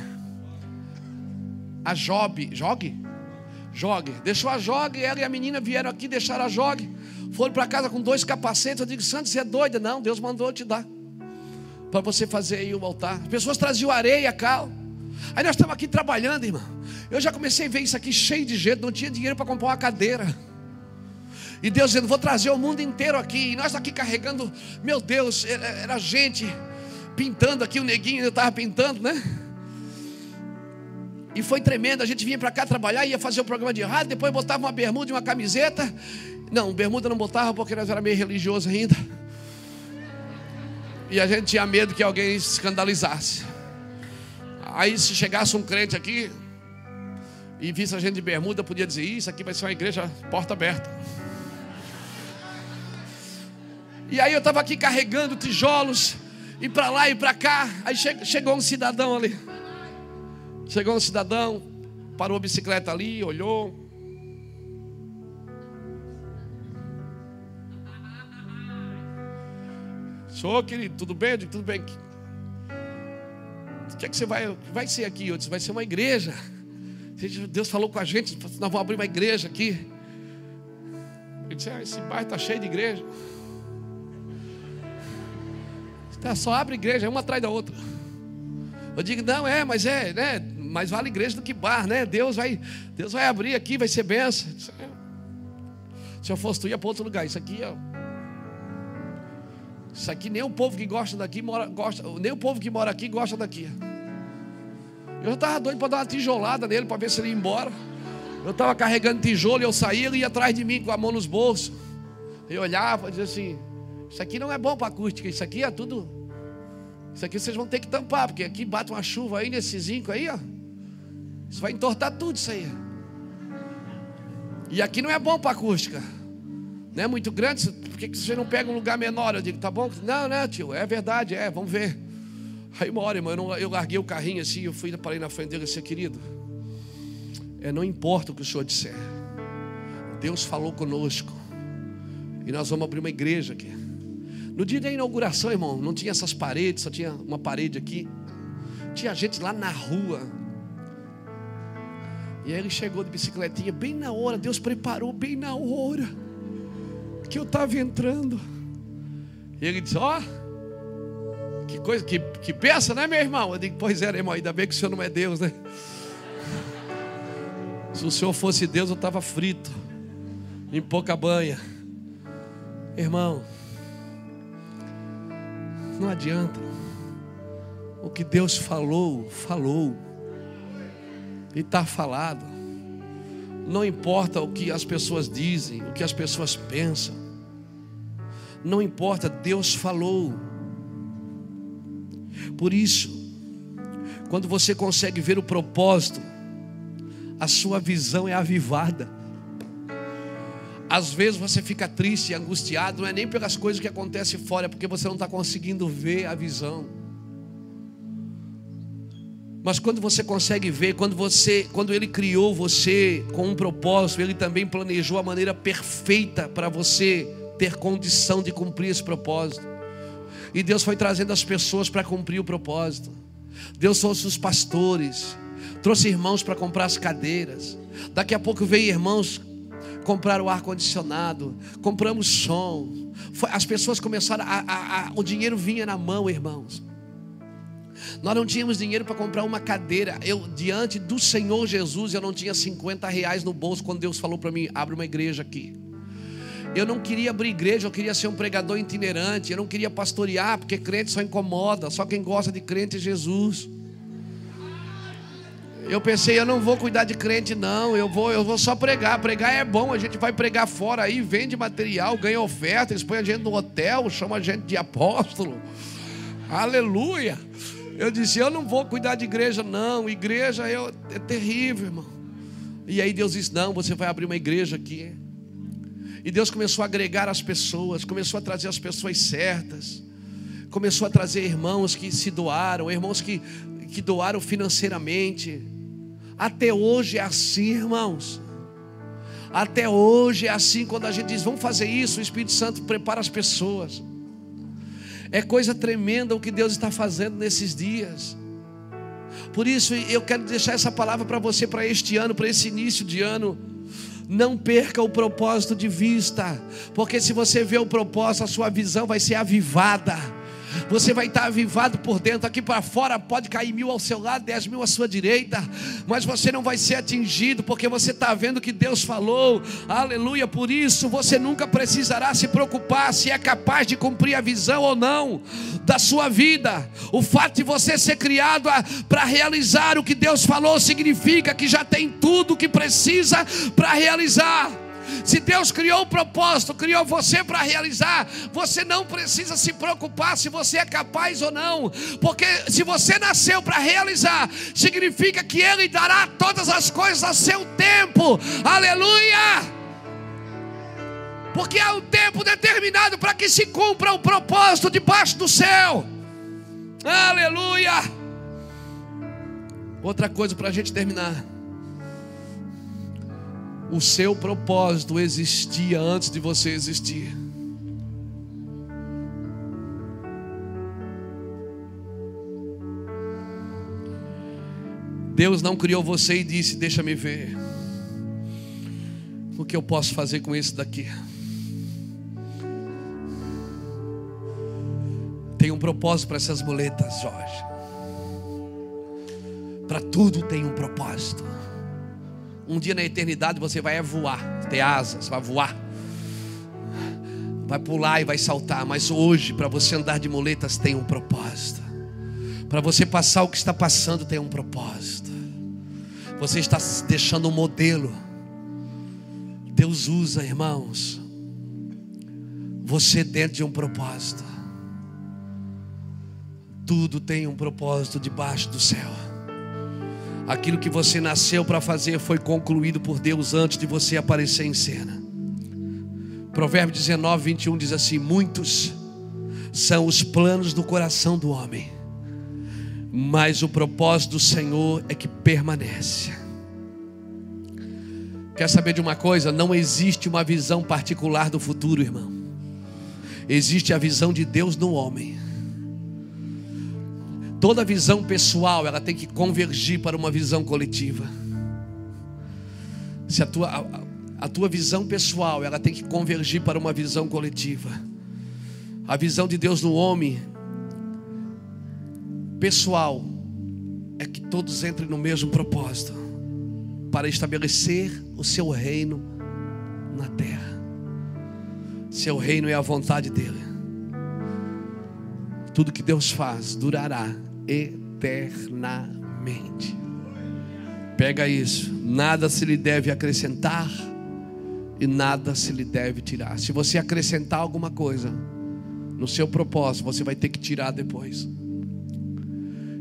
A Job, Jog? Jog. Deixou a Jog, ela e a menina vieram aqui, deixaram a Jog. Foram para casa com dois capacetes. Eu digo, Sandra, você é doida? Não, Deus mandou te dar. Para você fazer aí o altar. As pessoas traziam areia, cal. Aí nós estamos aqui trabalhando, irmão. Eu já comecei a ver isso aqui cheio de gente, não tinha dinheiro para comprar uma cadeira. E Deus dizendo: Vou trazer o mundo inteiro aqui. E nós aqui carregando, meu Deus, era, era gente pintando aqui, o neguinho eu estava pintando, né? E foi tremendo. A gente vinha para cá trabalhar, ia fazer o programa de rádio, depois botava uma bermuda e uma camiseta. Não, bermuda não botava porque nós era meio religioso ainda. E a gente tinha medo que alguém se escandalizasse. Aí se chegasse um crente aqui, e visse a gente de bermuda, podia dizer: Isso aqui vai ser uma igreja porta aberta. E aí eu estava aqui carregando tijolos, e para lá e para cá. Aí che chegou um cidadão ali. Chegou um cidadão, parou a bicicleta ali, olhou. Senhor, querido, tudo bem? Eu tudo bem. O que é que você vai, vai ser aqui? Eu disse, vai ser uma igreja. Deus falou com a gente, nós vamos abrir uma igreja aqui. Eu disse, ah, esse bairro está cheio de igreja. Tá, só abre igreja, uma atrás da outra. Eu digo, não, é, mas é, né? Mais vale igreja do que bar, né? Deus vai, Deus vai abrir aqui, vai ser benção. Se eu fosse, tu ia para outro lugar. Isso aqui, ó. Isso aqui nem o povo que gosta daqui mora, gosta, nem o povo que mora aqui gosta daqui. Eu estava doido para dar uma tijolada nele para ver se ele ia embora. Eu estava carregando tijolo e eu saía, ele ia atrás de mim com a mão nos bolsos. Eu olhava e dizia assim: Isso aqui não é bom para acústica, isso aqui é tudo. Isso aqui vocês vão ter que tampar, porque aqui bate uma chuva aí nesse zinco aí, ó. Isso vai entortar tudo isso aí. E aqui não é bom para acústica. Não é muito grande, por que você não pega um lugar menor? Eu digo, tá bom? Não, não, tio, é verdade, é, vamos ver. Aí uma hora, irmão, eu, não, eu larguei o carrinho assim, eu fui para na frente dele disse, querido, é, não importa o que o senhor disser. Deus falou conosco. E nós vamos abrir uma igreja aqui. No dia da inauguração, irmão, não tinha essas paredes, só tinha uma parede aqui. Tinha gente lá na rua. E aí ele chegou de bicicletinha bem na hora, Deus preparou bem na hora que eu estava entrando. E ele disse: Ó, oh, que coisa, que, que peça, né, meu irmão? Eu digo: Pois é, irmão, ainda bem que o senhor não é Deus, né? Se o senhor fosse Deus, eu estava frito, em pouca banha. Irmão, não adianta. O que Deus falou, falou. E está falado. Não importa o que as pessoas dizem, o que as pessoas pensam. Não importa, Deus falou. Por isso, quando você consegue ver o propósito, a sua visão é avivada. Às vezes você fica triste e angustiado, não é nem pelas coisas que acontecem fora, é porque você não está conseguindo ver a visão. Mas quando você consegue ver, quando você, quando ele criou você com um propósito, ele também planejou a maneira perfeita para você ter condição de cumprir esse propósito. E Deus foi trazendo as pessoas para cumprir o propósito. Deus trouxe os pastores, trouxe irmãos para comprar as cadeiras. Daqui a pouco veio irmãos comprar o ar condicionado, compramos som. As pessoas começaram a, a, a, o dinheiro vinha na mão, irmãos. Nós não tínhamos dinheiro para comprar uma cadeira. Eu, diante do Senhor Jesus, eu não tinha 50 reais no bolso quando Deus falou para mim: abre uma igreja aqui. Eu não queria abrir igreja, eu queria ser um pregador itinerante. Eu não queria pastorear, porque crente só incomoda. Só quem gosta de crente é Jesus. Eu pensei, eu não vou cuidar de crente, não. Eu vou, eu vou só pregar. Pregar é bom, a gente vai pregar fora aí, vende material, ganha oferta, eles põem a gente no hotel, chama a gente de apóstolo. Aleluia. Eu disse, eu não vou cuidar de igreja, não. Igreja é, é terrível, irmão. E aí Deus disse: Não, você vai abrir uma igreja aqui. E Deus começou a agregar as pessoas, começou a trazer as pessoas certas, começou a trazer irmãos que se doaram, irmãos que, que doaram financeiramente. Até hoje é assim, irmãos. Até hoje é assim, quando a gente diz, vamos fazer isso, o Espírito Santo prepara as pessoas. É coisa tremenda o que Deus está fazendo nesses dias. Por isso eu quero deixar essa palavra para você para este ano, para esse início de ano. Não perca o propósito de vista, porque se você vê o propósito, a sua visão vai ser avivada você vai estar avivado por dentro. Aqui para fora pode cair mil ao seu lado, dez mil à sua direita, mas você não vai ser atingido, porque você está vendo que Deus falou. Aleluia. Por isso você nunca precisará se preocupar se é capaz de cumprir a visão ou não da sua vida. O fato de você ser criado para realizar o que Deus falou significa que já tem tudo o que precisa para realizar. Se Deus criou o propósito, criou você para realizar, você não precisa se preocupar se você é capaz ou não, porque se você nasceu para realizar, significa que Ele dará todas as coisas a seu tempo. Aleluia! Porque há um tempo determinado para que se cumpra o propósito debaixo do céu. Aleluia! Outra coisa para a gente terminar. O seu propósito existia antes de você existir. Deus não criou você e disse: Deixa-me ver o que eu posso fazer com isso daqui. Tem um propósito para essas muletas, Jorge. Para tudo tem um propósito. Um dia na eternidade você vai voar, ter asas, vai voar. Vai pular e vai saltar, mas hoje para você andar de muletas tem um propósito. Para você passar o que está passando tem um propósito. Você está deixando um modelo. Deus usa, irmãos, você dentro de um propósito. Tudo tem um propósito debaixo do céu. Aquilo que você nasceu para fazer foi concluído por Deus antes de você aparecer em cena. Provérbio 19, 21 diz assim: Muitos são os planos do coração do homem, mas o propósito do Senhor é que permanece. Quer saber de uma coisa? Não existe uma visão particular do futuro, irmão. Existe a visão de Deus no homem. Toda visão pessoal, ela tem que convergir para uma visão coletiva. Se a tua, a, a tua visão pessoal, ela tem que convergir para uma visão coletiva. A visão de Deus no homem pessoal é que todos entrem no mesmo propósito para estabelecer o seu reino na terra. Seu reino é a vontade dele. Tudo que Deus faz durará eternamente. Pega isso. Nada se lhe deve acrescentar e nada se lhe deve tirar. Se você acrescentar alguma coisa no seu propósito, você vai ter que tirar depois.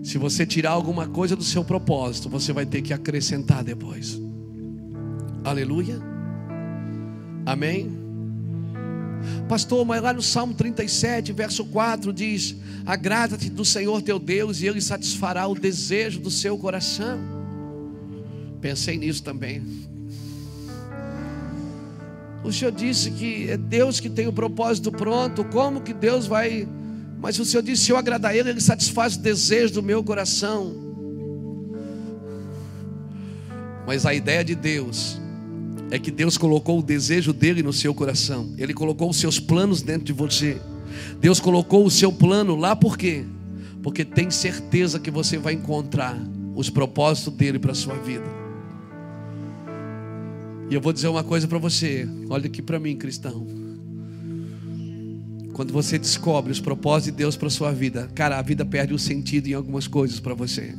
Se você tirar alguma coisa do seu propósito, você vai ter que acrescentar depois. Aleluia. Amém. Pastor, mas lá no Salmo 37, verso 4 diz: Agrada-te do Senhor teu Deus e Ele satisfará o desejo do seu coração. Pensei nisso também. O Senhor disse que é Deus que tem o propósito pronto. Como que Deus vai. Mas o Senhor disse: se eu agradar Ele, Ele satisfaz o desejo do meu coração. Mas a ideia de Deus é que Deus colocou o desejo dele no seu coração. Ele colocou os seus planos dentro de você. Deus colocou o seu plano lá por quê? Porque tem certeza que você vai encontrar os propósitos dele para a sua vida. E eu vou dizer uma coisa para você. Olha aqui para mim, cristão. Quando você descobre os propósitos de Deus para sua vida, cara, a vida perde o sentido em algumas coisas para você.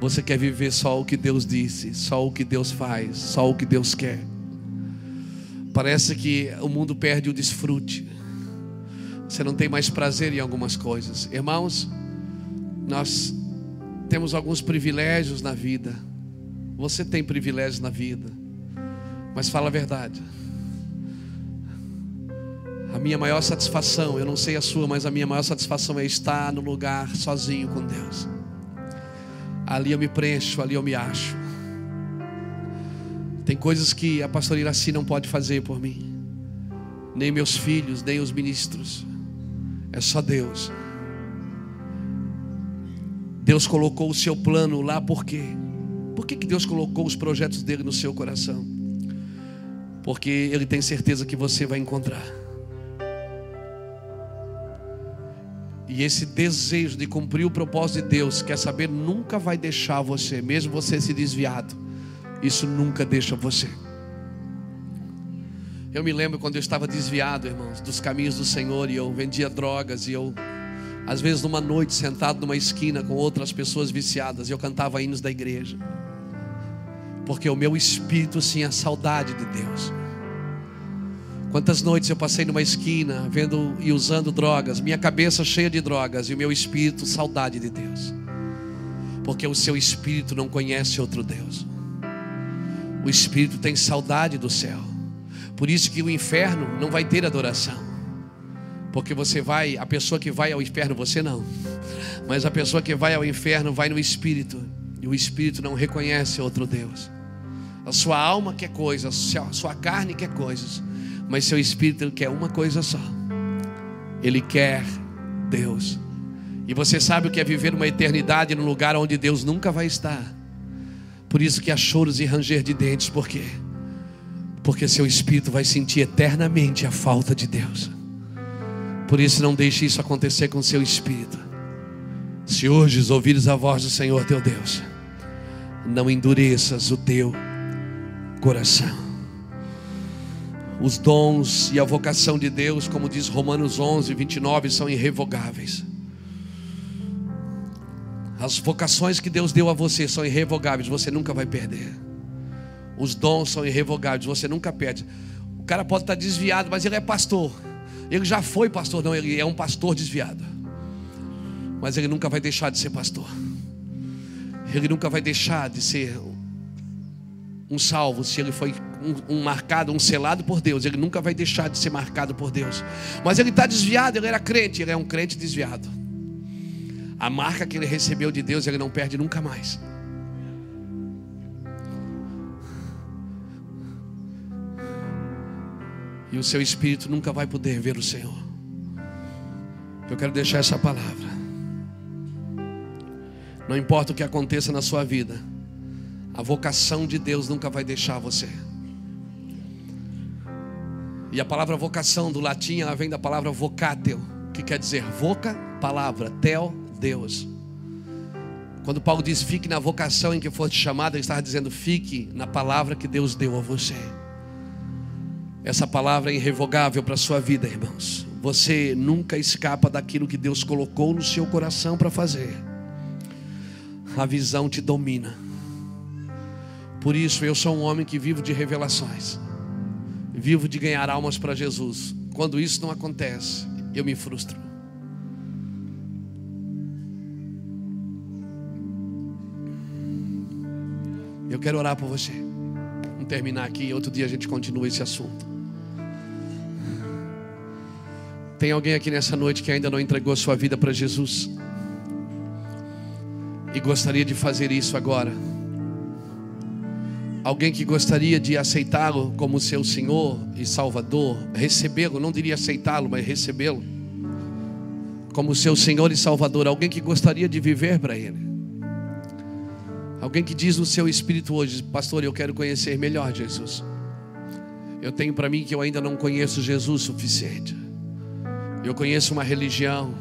Você quer viver só o que Deus disse, só o que Deus faz, só o que Deus quer. Parece que o mundo perde o desfrute. Você não tem mais prazer em algumas coisas. Irmãos, nós temos alguns privilégios na vida. Você tem privilégios na vida. Mas fala a verdade. A minha maior satisfação, eu não sei a sua, mas a minha maior satisfação é estar no lugar sozinho com Deus. Ali eu me preencho, ali eu me acho. Tem coisas que a pastora Iraci não pode fazer por mim. Nem meus filhos, nem os ministros. É só Deus. Deus colocou o seu plano lá por quê? Por que, que Deus colocou os projetos dele no seu coração? Porque Ele tem certeza que você vai encontrar. E esse desejo de cumprir o propósito de Deus, quer saber, nunca vai deixar você, mesmo você se desviado. Isso nunca deixa você. Eu me lembro quando eu estava desviado, irmãos, dos caminhos do Senhor e eu vendia drogas e eu, às vezes, numa noite, sentado numa esquina com outras pessoas viciadas, eu cantava hinos da igreja, porque o meu espírito tinha saudade de Deus. Quantas noites eu passei numa esquina vendo e usando drogas, minha cabeça cheia de drogas e o meu espírito saudade de Deus. Porque o seu espírito não conhece outro Deus. O espírito tem saudade do céu. Por isso que o inferno não vai ter adoração. Porque você vai, a pessoa que vai ao inferno, você não. Mas a pessoa que vai ao inferno vai no espírito. E o espírito não reconhece outro Deus. A sua alma quer coisas, a sua carne quer coisas. Mas seu espírito quer uma coisa só. Ele quer Deus. E você sabe o que é viver uma eternidade num lugar onde Deus nunca vai estar. Por isso que há choros e ranger de dentes, por quê? Porque seu espírito vai sentir eternamente a falta de Deus. Por isso não deixe isso acontecer com seu espírito. Se hoje ouvires a voz do Senhor teu Deus, não endureças o teu coração. Os dons e a vocação de Deus, como diz Romanos 11, 29, são irrevogáveis. As vocações que Deus deu a você são irrevogáveis, você nunca vai perder. Os dons são irrevogáveis, você nunca perde. O cara pode estar desviado, mas ele é pastor. Ele já foi pastor, não, ele é um pastor desviado. Mas ele nunca vai deixar de ser pastor. Ele nunca vai deixar de ser um salvo se ele foi um, um, marcado, um selado por Deus. Ele nunca vai deixar de ser marcado por Deus. Mas ele está desviado, ele era crente, ele é um crente desviado. A marca que ele recebeu de Deus, ele não perde nunca mais. E o seu espírito nunca vai poder ver o Senhor. Eu quero deixar essa palavra. Não importa o que aconteça na sua vida, a vocação de Deus nunca vai deixar você. E a palavra vocação do latim, ela vem da palavra vocateo, que quer dizer voca, palavra, tel, Deus. Quando Paulo diz fique na vocação em que foste chamado, ele estava dizendo fique na palavra que Deus deu a você. Essa palavra é irrevogável para a sua vida, irmãos. Você nunca escapa daquilo que Deus colocou no seu coração para fazer. A visão te domina. Por isso eu sou um homem que vivo de revelações. Vivo de ganhar almas para Jesus. Quando isso não acontece, eu me frustro. Eu quero orar por você. Vamos terminar aqui. Outro dia a gente continua esse assunto. Tem alguém aqui nessa noite que ainda não entregou sua vida para Jesus? E gostaria de fazer isso agora? Alguém que gostaria de aceitá-lo como seu Senhor e Salvador, recebê-lo, não diria aceitá-lo, mas recebê-lo como seu Senhor e Salvador, alguém que gostaria de viver para Ele. Alguém que diz no seu espírito hoje, pastor, eu quero conhecer melhor Jesus. Eu tenho para mim que eu ainda não conheço Jesus suficiente. Eu conheço uma religião,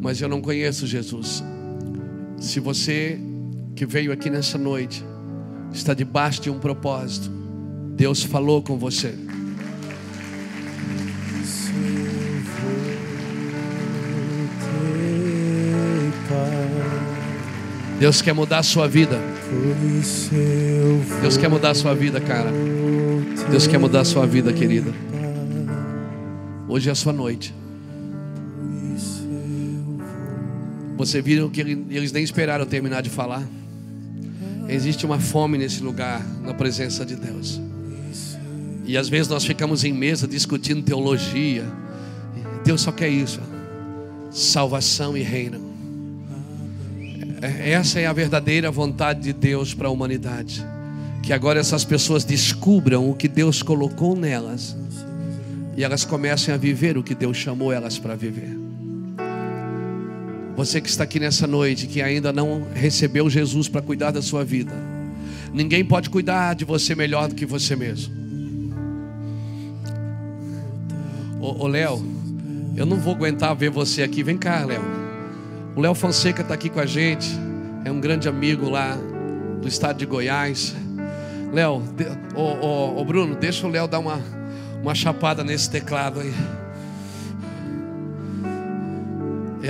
mas eu não conheço Jesus. Se você que veio aqui nessa noite está debaixo de um propósito, Deus falou com você. Deus quer mudar a sua vida. Deus quer mudar a sua vida, cara. Deus quer mudar a sua vida, querida. Hoje é a sua noite. Você viram que eles nem esperaram terminar de falar. Existe uma fome nesse lugar, na presença de Deus. E às vezes nós ficamos em mesa discutindo teologia. Deus só quer isso: salvação e reino. É, essa é a verdadeira vontade de Deus para a humanidade. Que agora essas pessoas descubram o que Deus colocou nelas e elas comecem a viver o que Deus chamou elas para viver. Você que está aqui nessa noite, que ainda não recebeu Jesus para cuidar da sua vida, ninguém pode cuidar de você melhor do que você mesmo. Ô Léo, eu não vou aguentar ver você aqui. Vem cá, Léo. O Léo Fonseca está aqui com a gente, é um grande amigo lá do estado de Goiás. Léo, ô, Bruno, deixa o Léo dar uma, uma chapada nesse teclado aí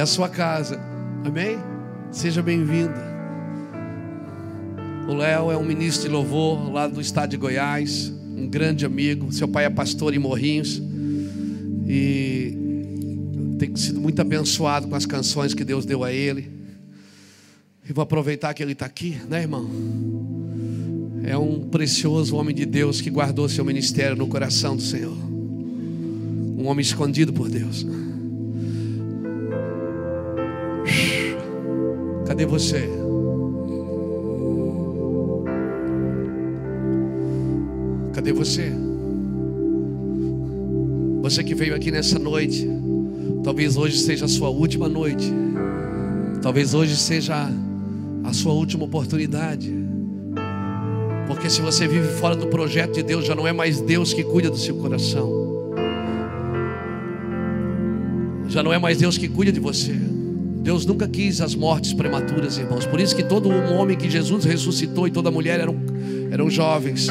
é a sua casa. Amém? Seja bem-vinda. O Léo é um ministro de louvor lá do estado de Goiás, um grande amigo. Seu pai é pastor em Morrinhos. E tem sido muito abençoado com as canções que Deus deu a ele. E vou aproveitar que ele está aqui, né, irmão? É um precioso homem de Deus que guardou seu ministério no coração do Senhor. Um homem escondido por Deus. Cadê você? Cadê você? Você que veio aqui nessa noite, talvez hoje seja a sua última noite, talvez hoje seja a sua última oportunidade, porque se você vive fora do projeto de Deus, já não é mais Deus que cuida do seu coração, já não é mais Deus que cuida de você. Deus nunca quis as mortes prematuras, irmãos. Por isso que todo homem que Jesus ressuscitou e toda mulher eram, eram jovens.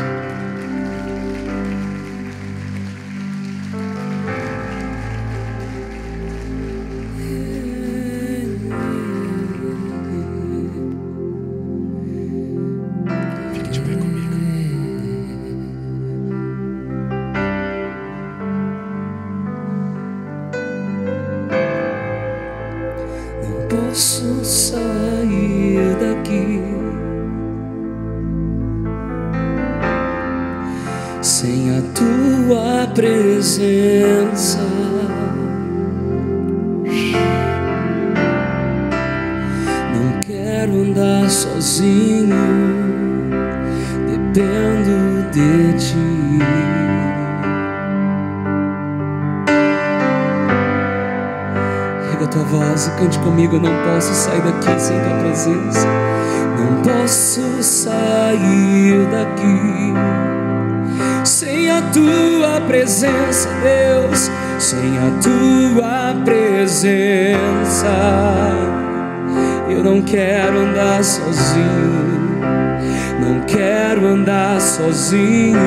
sozinho,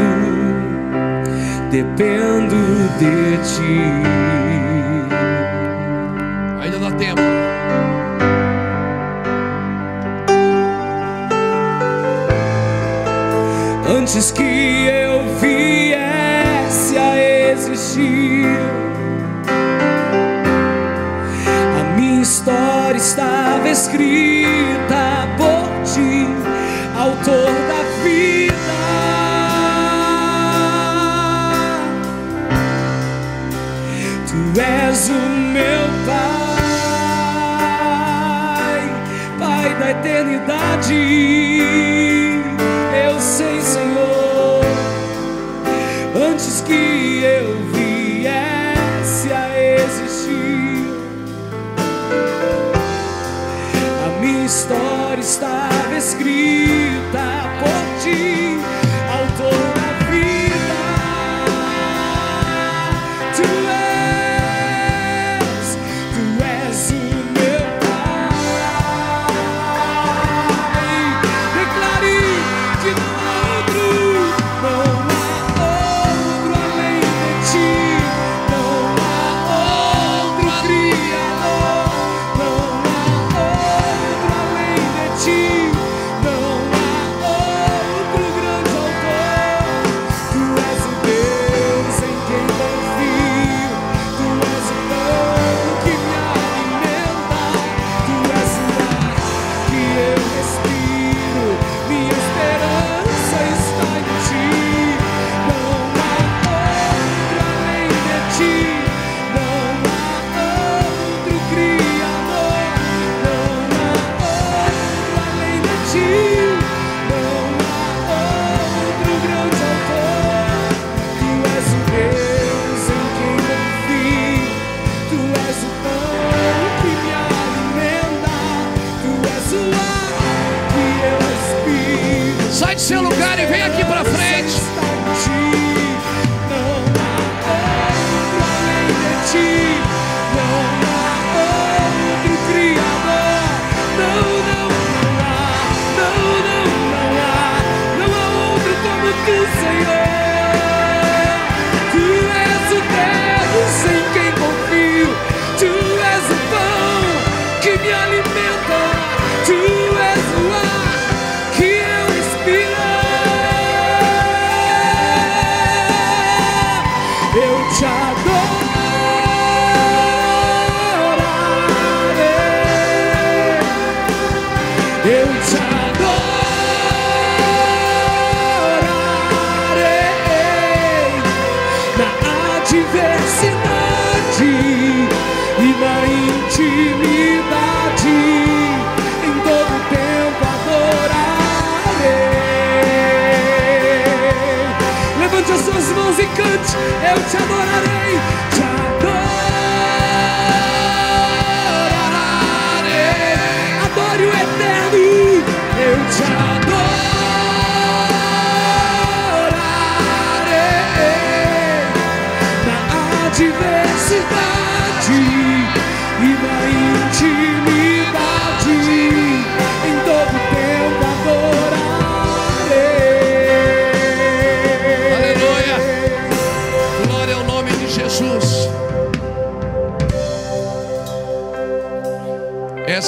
dependo de ti. Ainda dá tempo. Antes que eu viesse a existir, a minha história estava escrita por ti, autor meu Pai, Pai da eternidade. Eu sei, Senhor, antes que eu viesse a existir, a minha história estava escrita.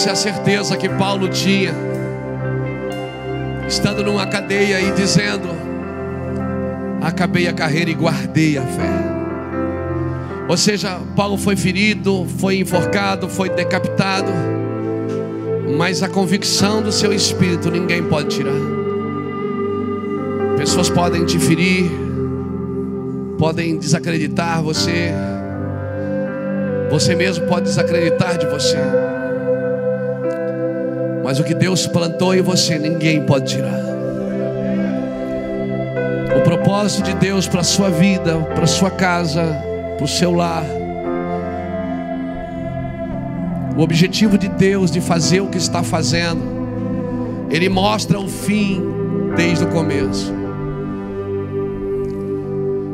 Essa é a certeza que Paulo tinha, estando numa cadeia e dizendo: Acabei a carreira e guardei a fé. Ou seja, Paulo foi ferido, foi enforcado, foi decapitado, mas a convicção do seu espírito ninguém pode tirar. Pessoas podem te ferir, podem desacreditar você, você mesmo pode desacreditar de você, mas o que Deus plantou em você ninguém pode tirar. O propósito de Deus para a sua vida, para a sua casa, para o seu lar, o objetivo de Deus de fazer o que está fazendo, Ele mostra o fim desde o começo.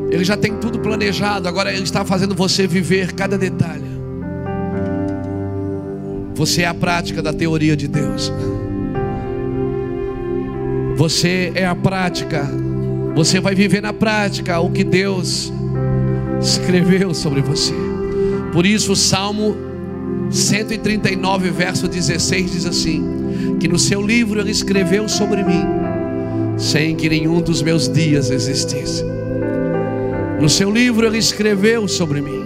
Ele já tem tudo planejado, agora Ele está fazendo você viver cada detalhe. Você é a prática da teoria de Deus. Você é a prática, você vai viver na prática o que Deus escreveu sobre você. Por isso, o Salmo 139, verso 16 diz assim: Que no seu livro ele escreveu sobre mim, sem que nenhum dos meus dias existisse. No seu livro ele escreveu sobre mim,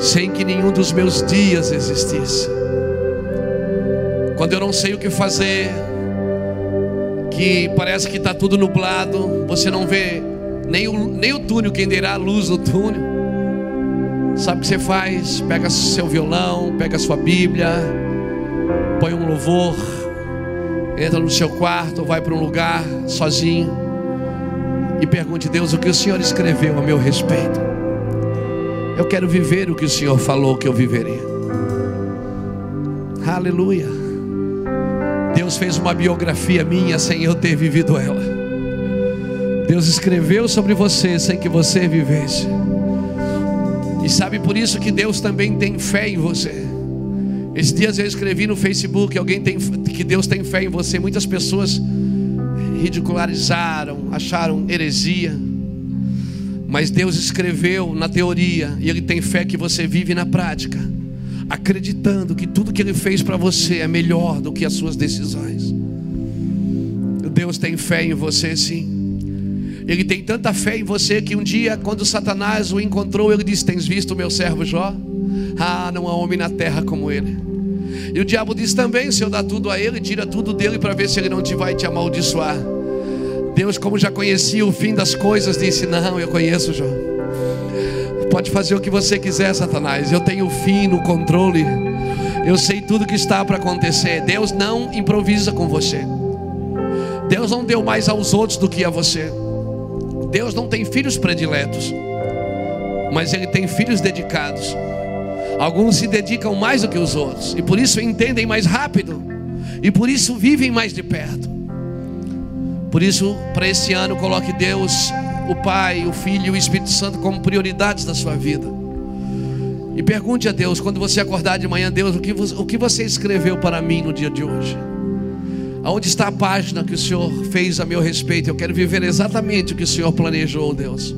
sem que nenhum dos meus dias existisse. Quando eu não sei o que fazer, que parece que está tudo nublado, você não vê nem o, nem o túnel, quem dirá a luz do túnel. Sabe o que você faz? Pega seu violão, pega sua Bíblia, põe um louvor, entra no seu quarto, vai para um lugar sozinho e pergunte: Deus, o que o Senhor escreveu a meu respeito? Eu quero viver o que o Senhor falou que eu viveria. Aleluia. Deus fez uma biografia minha sem eu ter vivido ela. Deus escreveu sobre você sem que você vivesse. E sabe por isso que Deus também tem fé em você. Esses dias eu escrevi no Facebook alguém tem, que Deus tem fé em você. Muitas pessoas ridicularizaram, acharam heresia. Mas Deus escreveu na teoria e Ele tem fé que você vive na prática, acreditando que tudo que Ele fez para você é melhor do que as suas decisões. Deus tem fé em você, sim. Ele tem tanta fé em você que um dia, quando Satanás o encontrou, ele disse: Tens visto o meu servo Jó? Ah, não há homem na terra como ele. E o diabo diz também: Se eu dar tudo a ele, tira tudo dele para ver se ele não te vai te amaldiçoar. Deus, como já conhecia o fim das coisas, disse: Não, eu conheço Jó. Pode fazer o que você quiser, Satanás. Eu tenho o fim no controle. Eu sei tudo que está para acontecer. Deus não improvisa com você. Deus não deu mais aos outros do que a você. Deus não tem filhos prediletos, mas Ele tem filhos dedicados. Alguns se dedicam mais do que os outros, e por isso entendem mais rápido, e por isso vivem mais de perto. Por isso, para esse ano, coloque Deus, o Pai, o Filho e o Espírito Santo como prioridades da sua vida. E pergunte a Deus, quando você acordar de manhã, Deus, o que, você, o que você escreveu para mim no dia de hoje? Aonde está a página que o Senhor fez a meu respeito? Eu quero viver exatamente o que o Senhor planejou, Deus.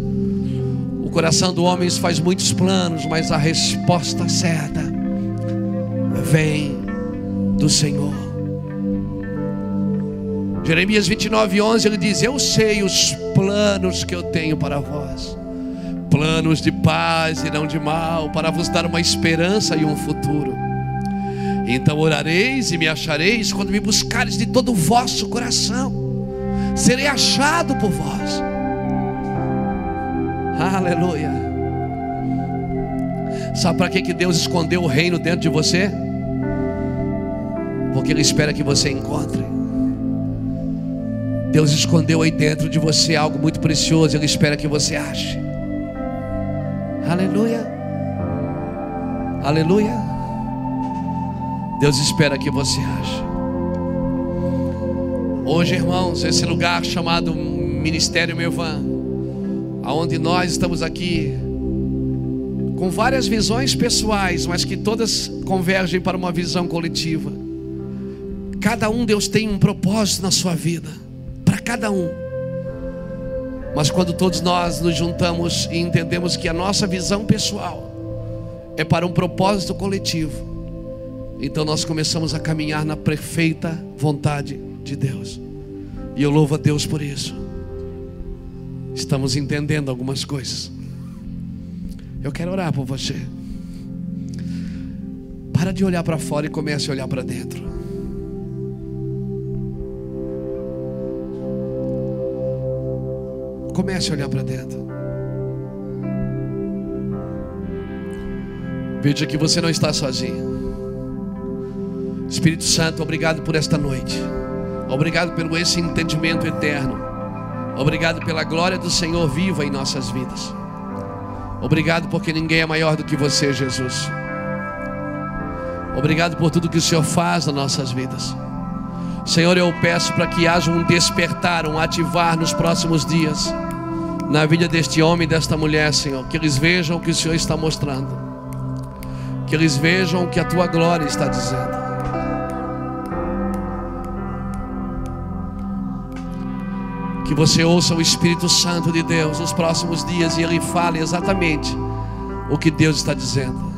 O coração do homem faz muitos planos, mas a resposta certa vem do Senhor. Jeremias 29, 11, ele diz: Eu sei os planos que eu tenho para vós, planos de paz e não de mal, para vos dar uma esperança e um futuro. Então orareis e me achareis quando me buscareis de todo o vosso coração, serei achado por vós. Aleluia. Sabe para que, que Deus escondeu o reino dentro de você? Porque Ele espera que você encontre. Deus escondeu aí dentro de você algo muito precioso, Ele espera que você ache. Aleluia. Aleluia. Deus espera que você ache. Hoje, irmãos, esse lugar chamado Ministério Mervan, aonde nós estamos aqui com várias visões pessoais, mas que todas convergem para uma visão coletiva. Cada um Deus tem um propósito na sua vida, cada um. Mas quando todos nós nos juntamos e entendemos que a nossa visão pessoal é para um propósito coletivo, então nós começamos a caminhar na perfeita vontade de Deus. E eu louvo a Deus por isso. Estamos entendendo algumas coisas. Eu quero orar por você. Para de olhar para fora e comece a olhar para dentro. Comece a olhar para dentro. Veja que você não está sozinho. Espírito Santo, obrigado por esta noite. Obrigado pelo esse entendimento eterno. Obrigado pela glória do Senhor viva em nossas vidas. Obrigado porque ninguém é maior do que você, Jesus. Obrigado por tudo que o Senhor faz nas nossas vidas. Senhor, eu peço para que haja um despertar, um ativar nos próximos dias na vida deste homem e desta mulher, Senhor. Que eles vejam o que o Senhor está mostrando. Que eles vejam o que a tua glória está dizendo. Que você ouça o Espírito Santo de Deus nos próximos dias e ele fale exatamente o que Deus está dizendo.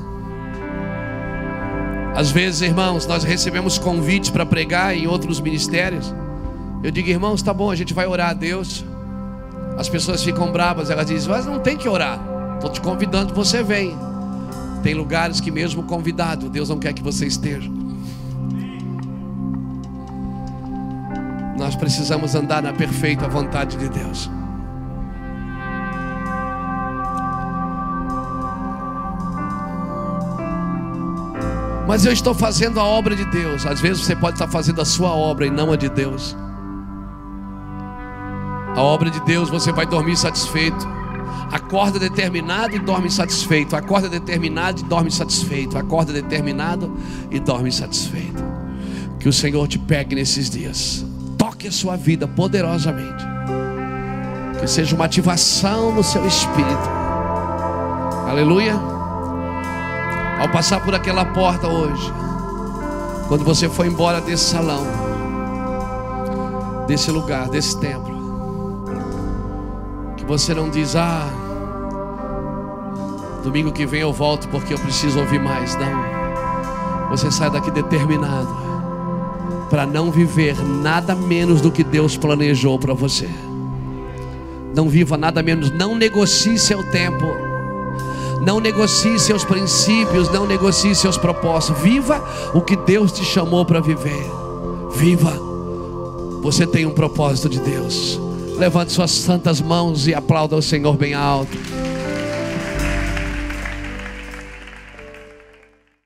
Às vezes, irmãos, nós recebemos convites para pregar em outros ministérios. Eu digo, irmãos, tá bom, a gente vai orar a Deus. As pessoas ficam bravas, elas dizem, mas não tem que orar. Estou te convidando, você vem. Tem lugares que, mesmo convidado, Deus não quer que você esteja. Nós precisamos andar na perfeita vontade de Deus. Mas eu estou fazendo a obra de Deus. Às vezes você pode estar fazendo a sua obra e não a de Deus. A obra de Deus você vai dormir satisfeito. Acorda determinado e dorme satisfeito. Acorda determinado e dorme satisfeito. Acorda determinado e dorme satisfeito. Que o Senhor te pegue nesses dias toque a sua vida poderosamente. Que seja uma ativação no seu espírito. Aleluia. Ao passar por aquela porta hoje, quando você for embora desse salão, desse lugar, desse templo, que você não diz, ah, domingo que vem eu volto porque eu preciso ouvir mais. Não. Você sai daqui determinado para não viver nada menos do que Deus planejou para você. Não viva nada menos, não negocie seu tempo. Não negocie seus princípios, não negocie seus propósitos. Viva o que Deus te chamou para viver. Viva. Você tem um propósito de Deus. Levante suas santas mãos e aplauda o Senhor bem alto.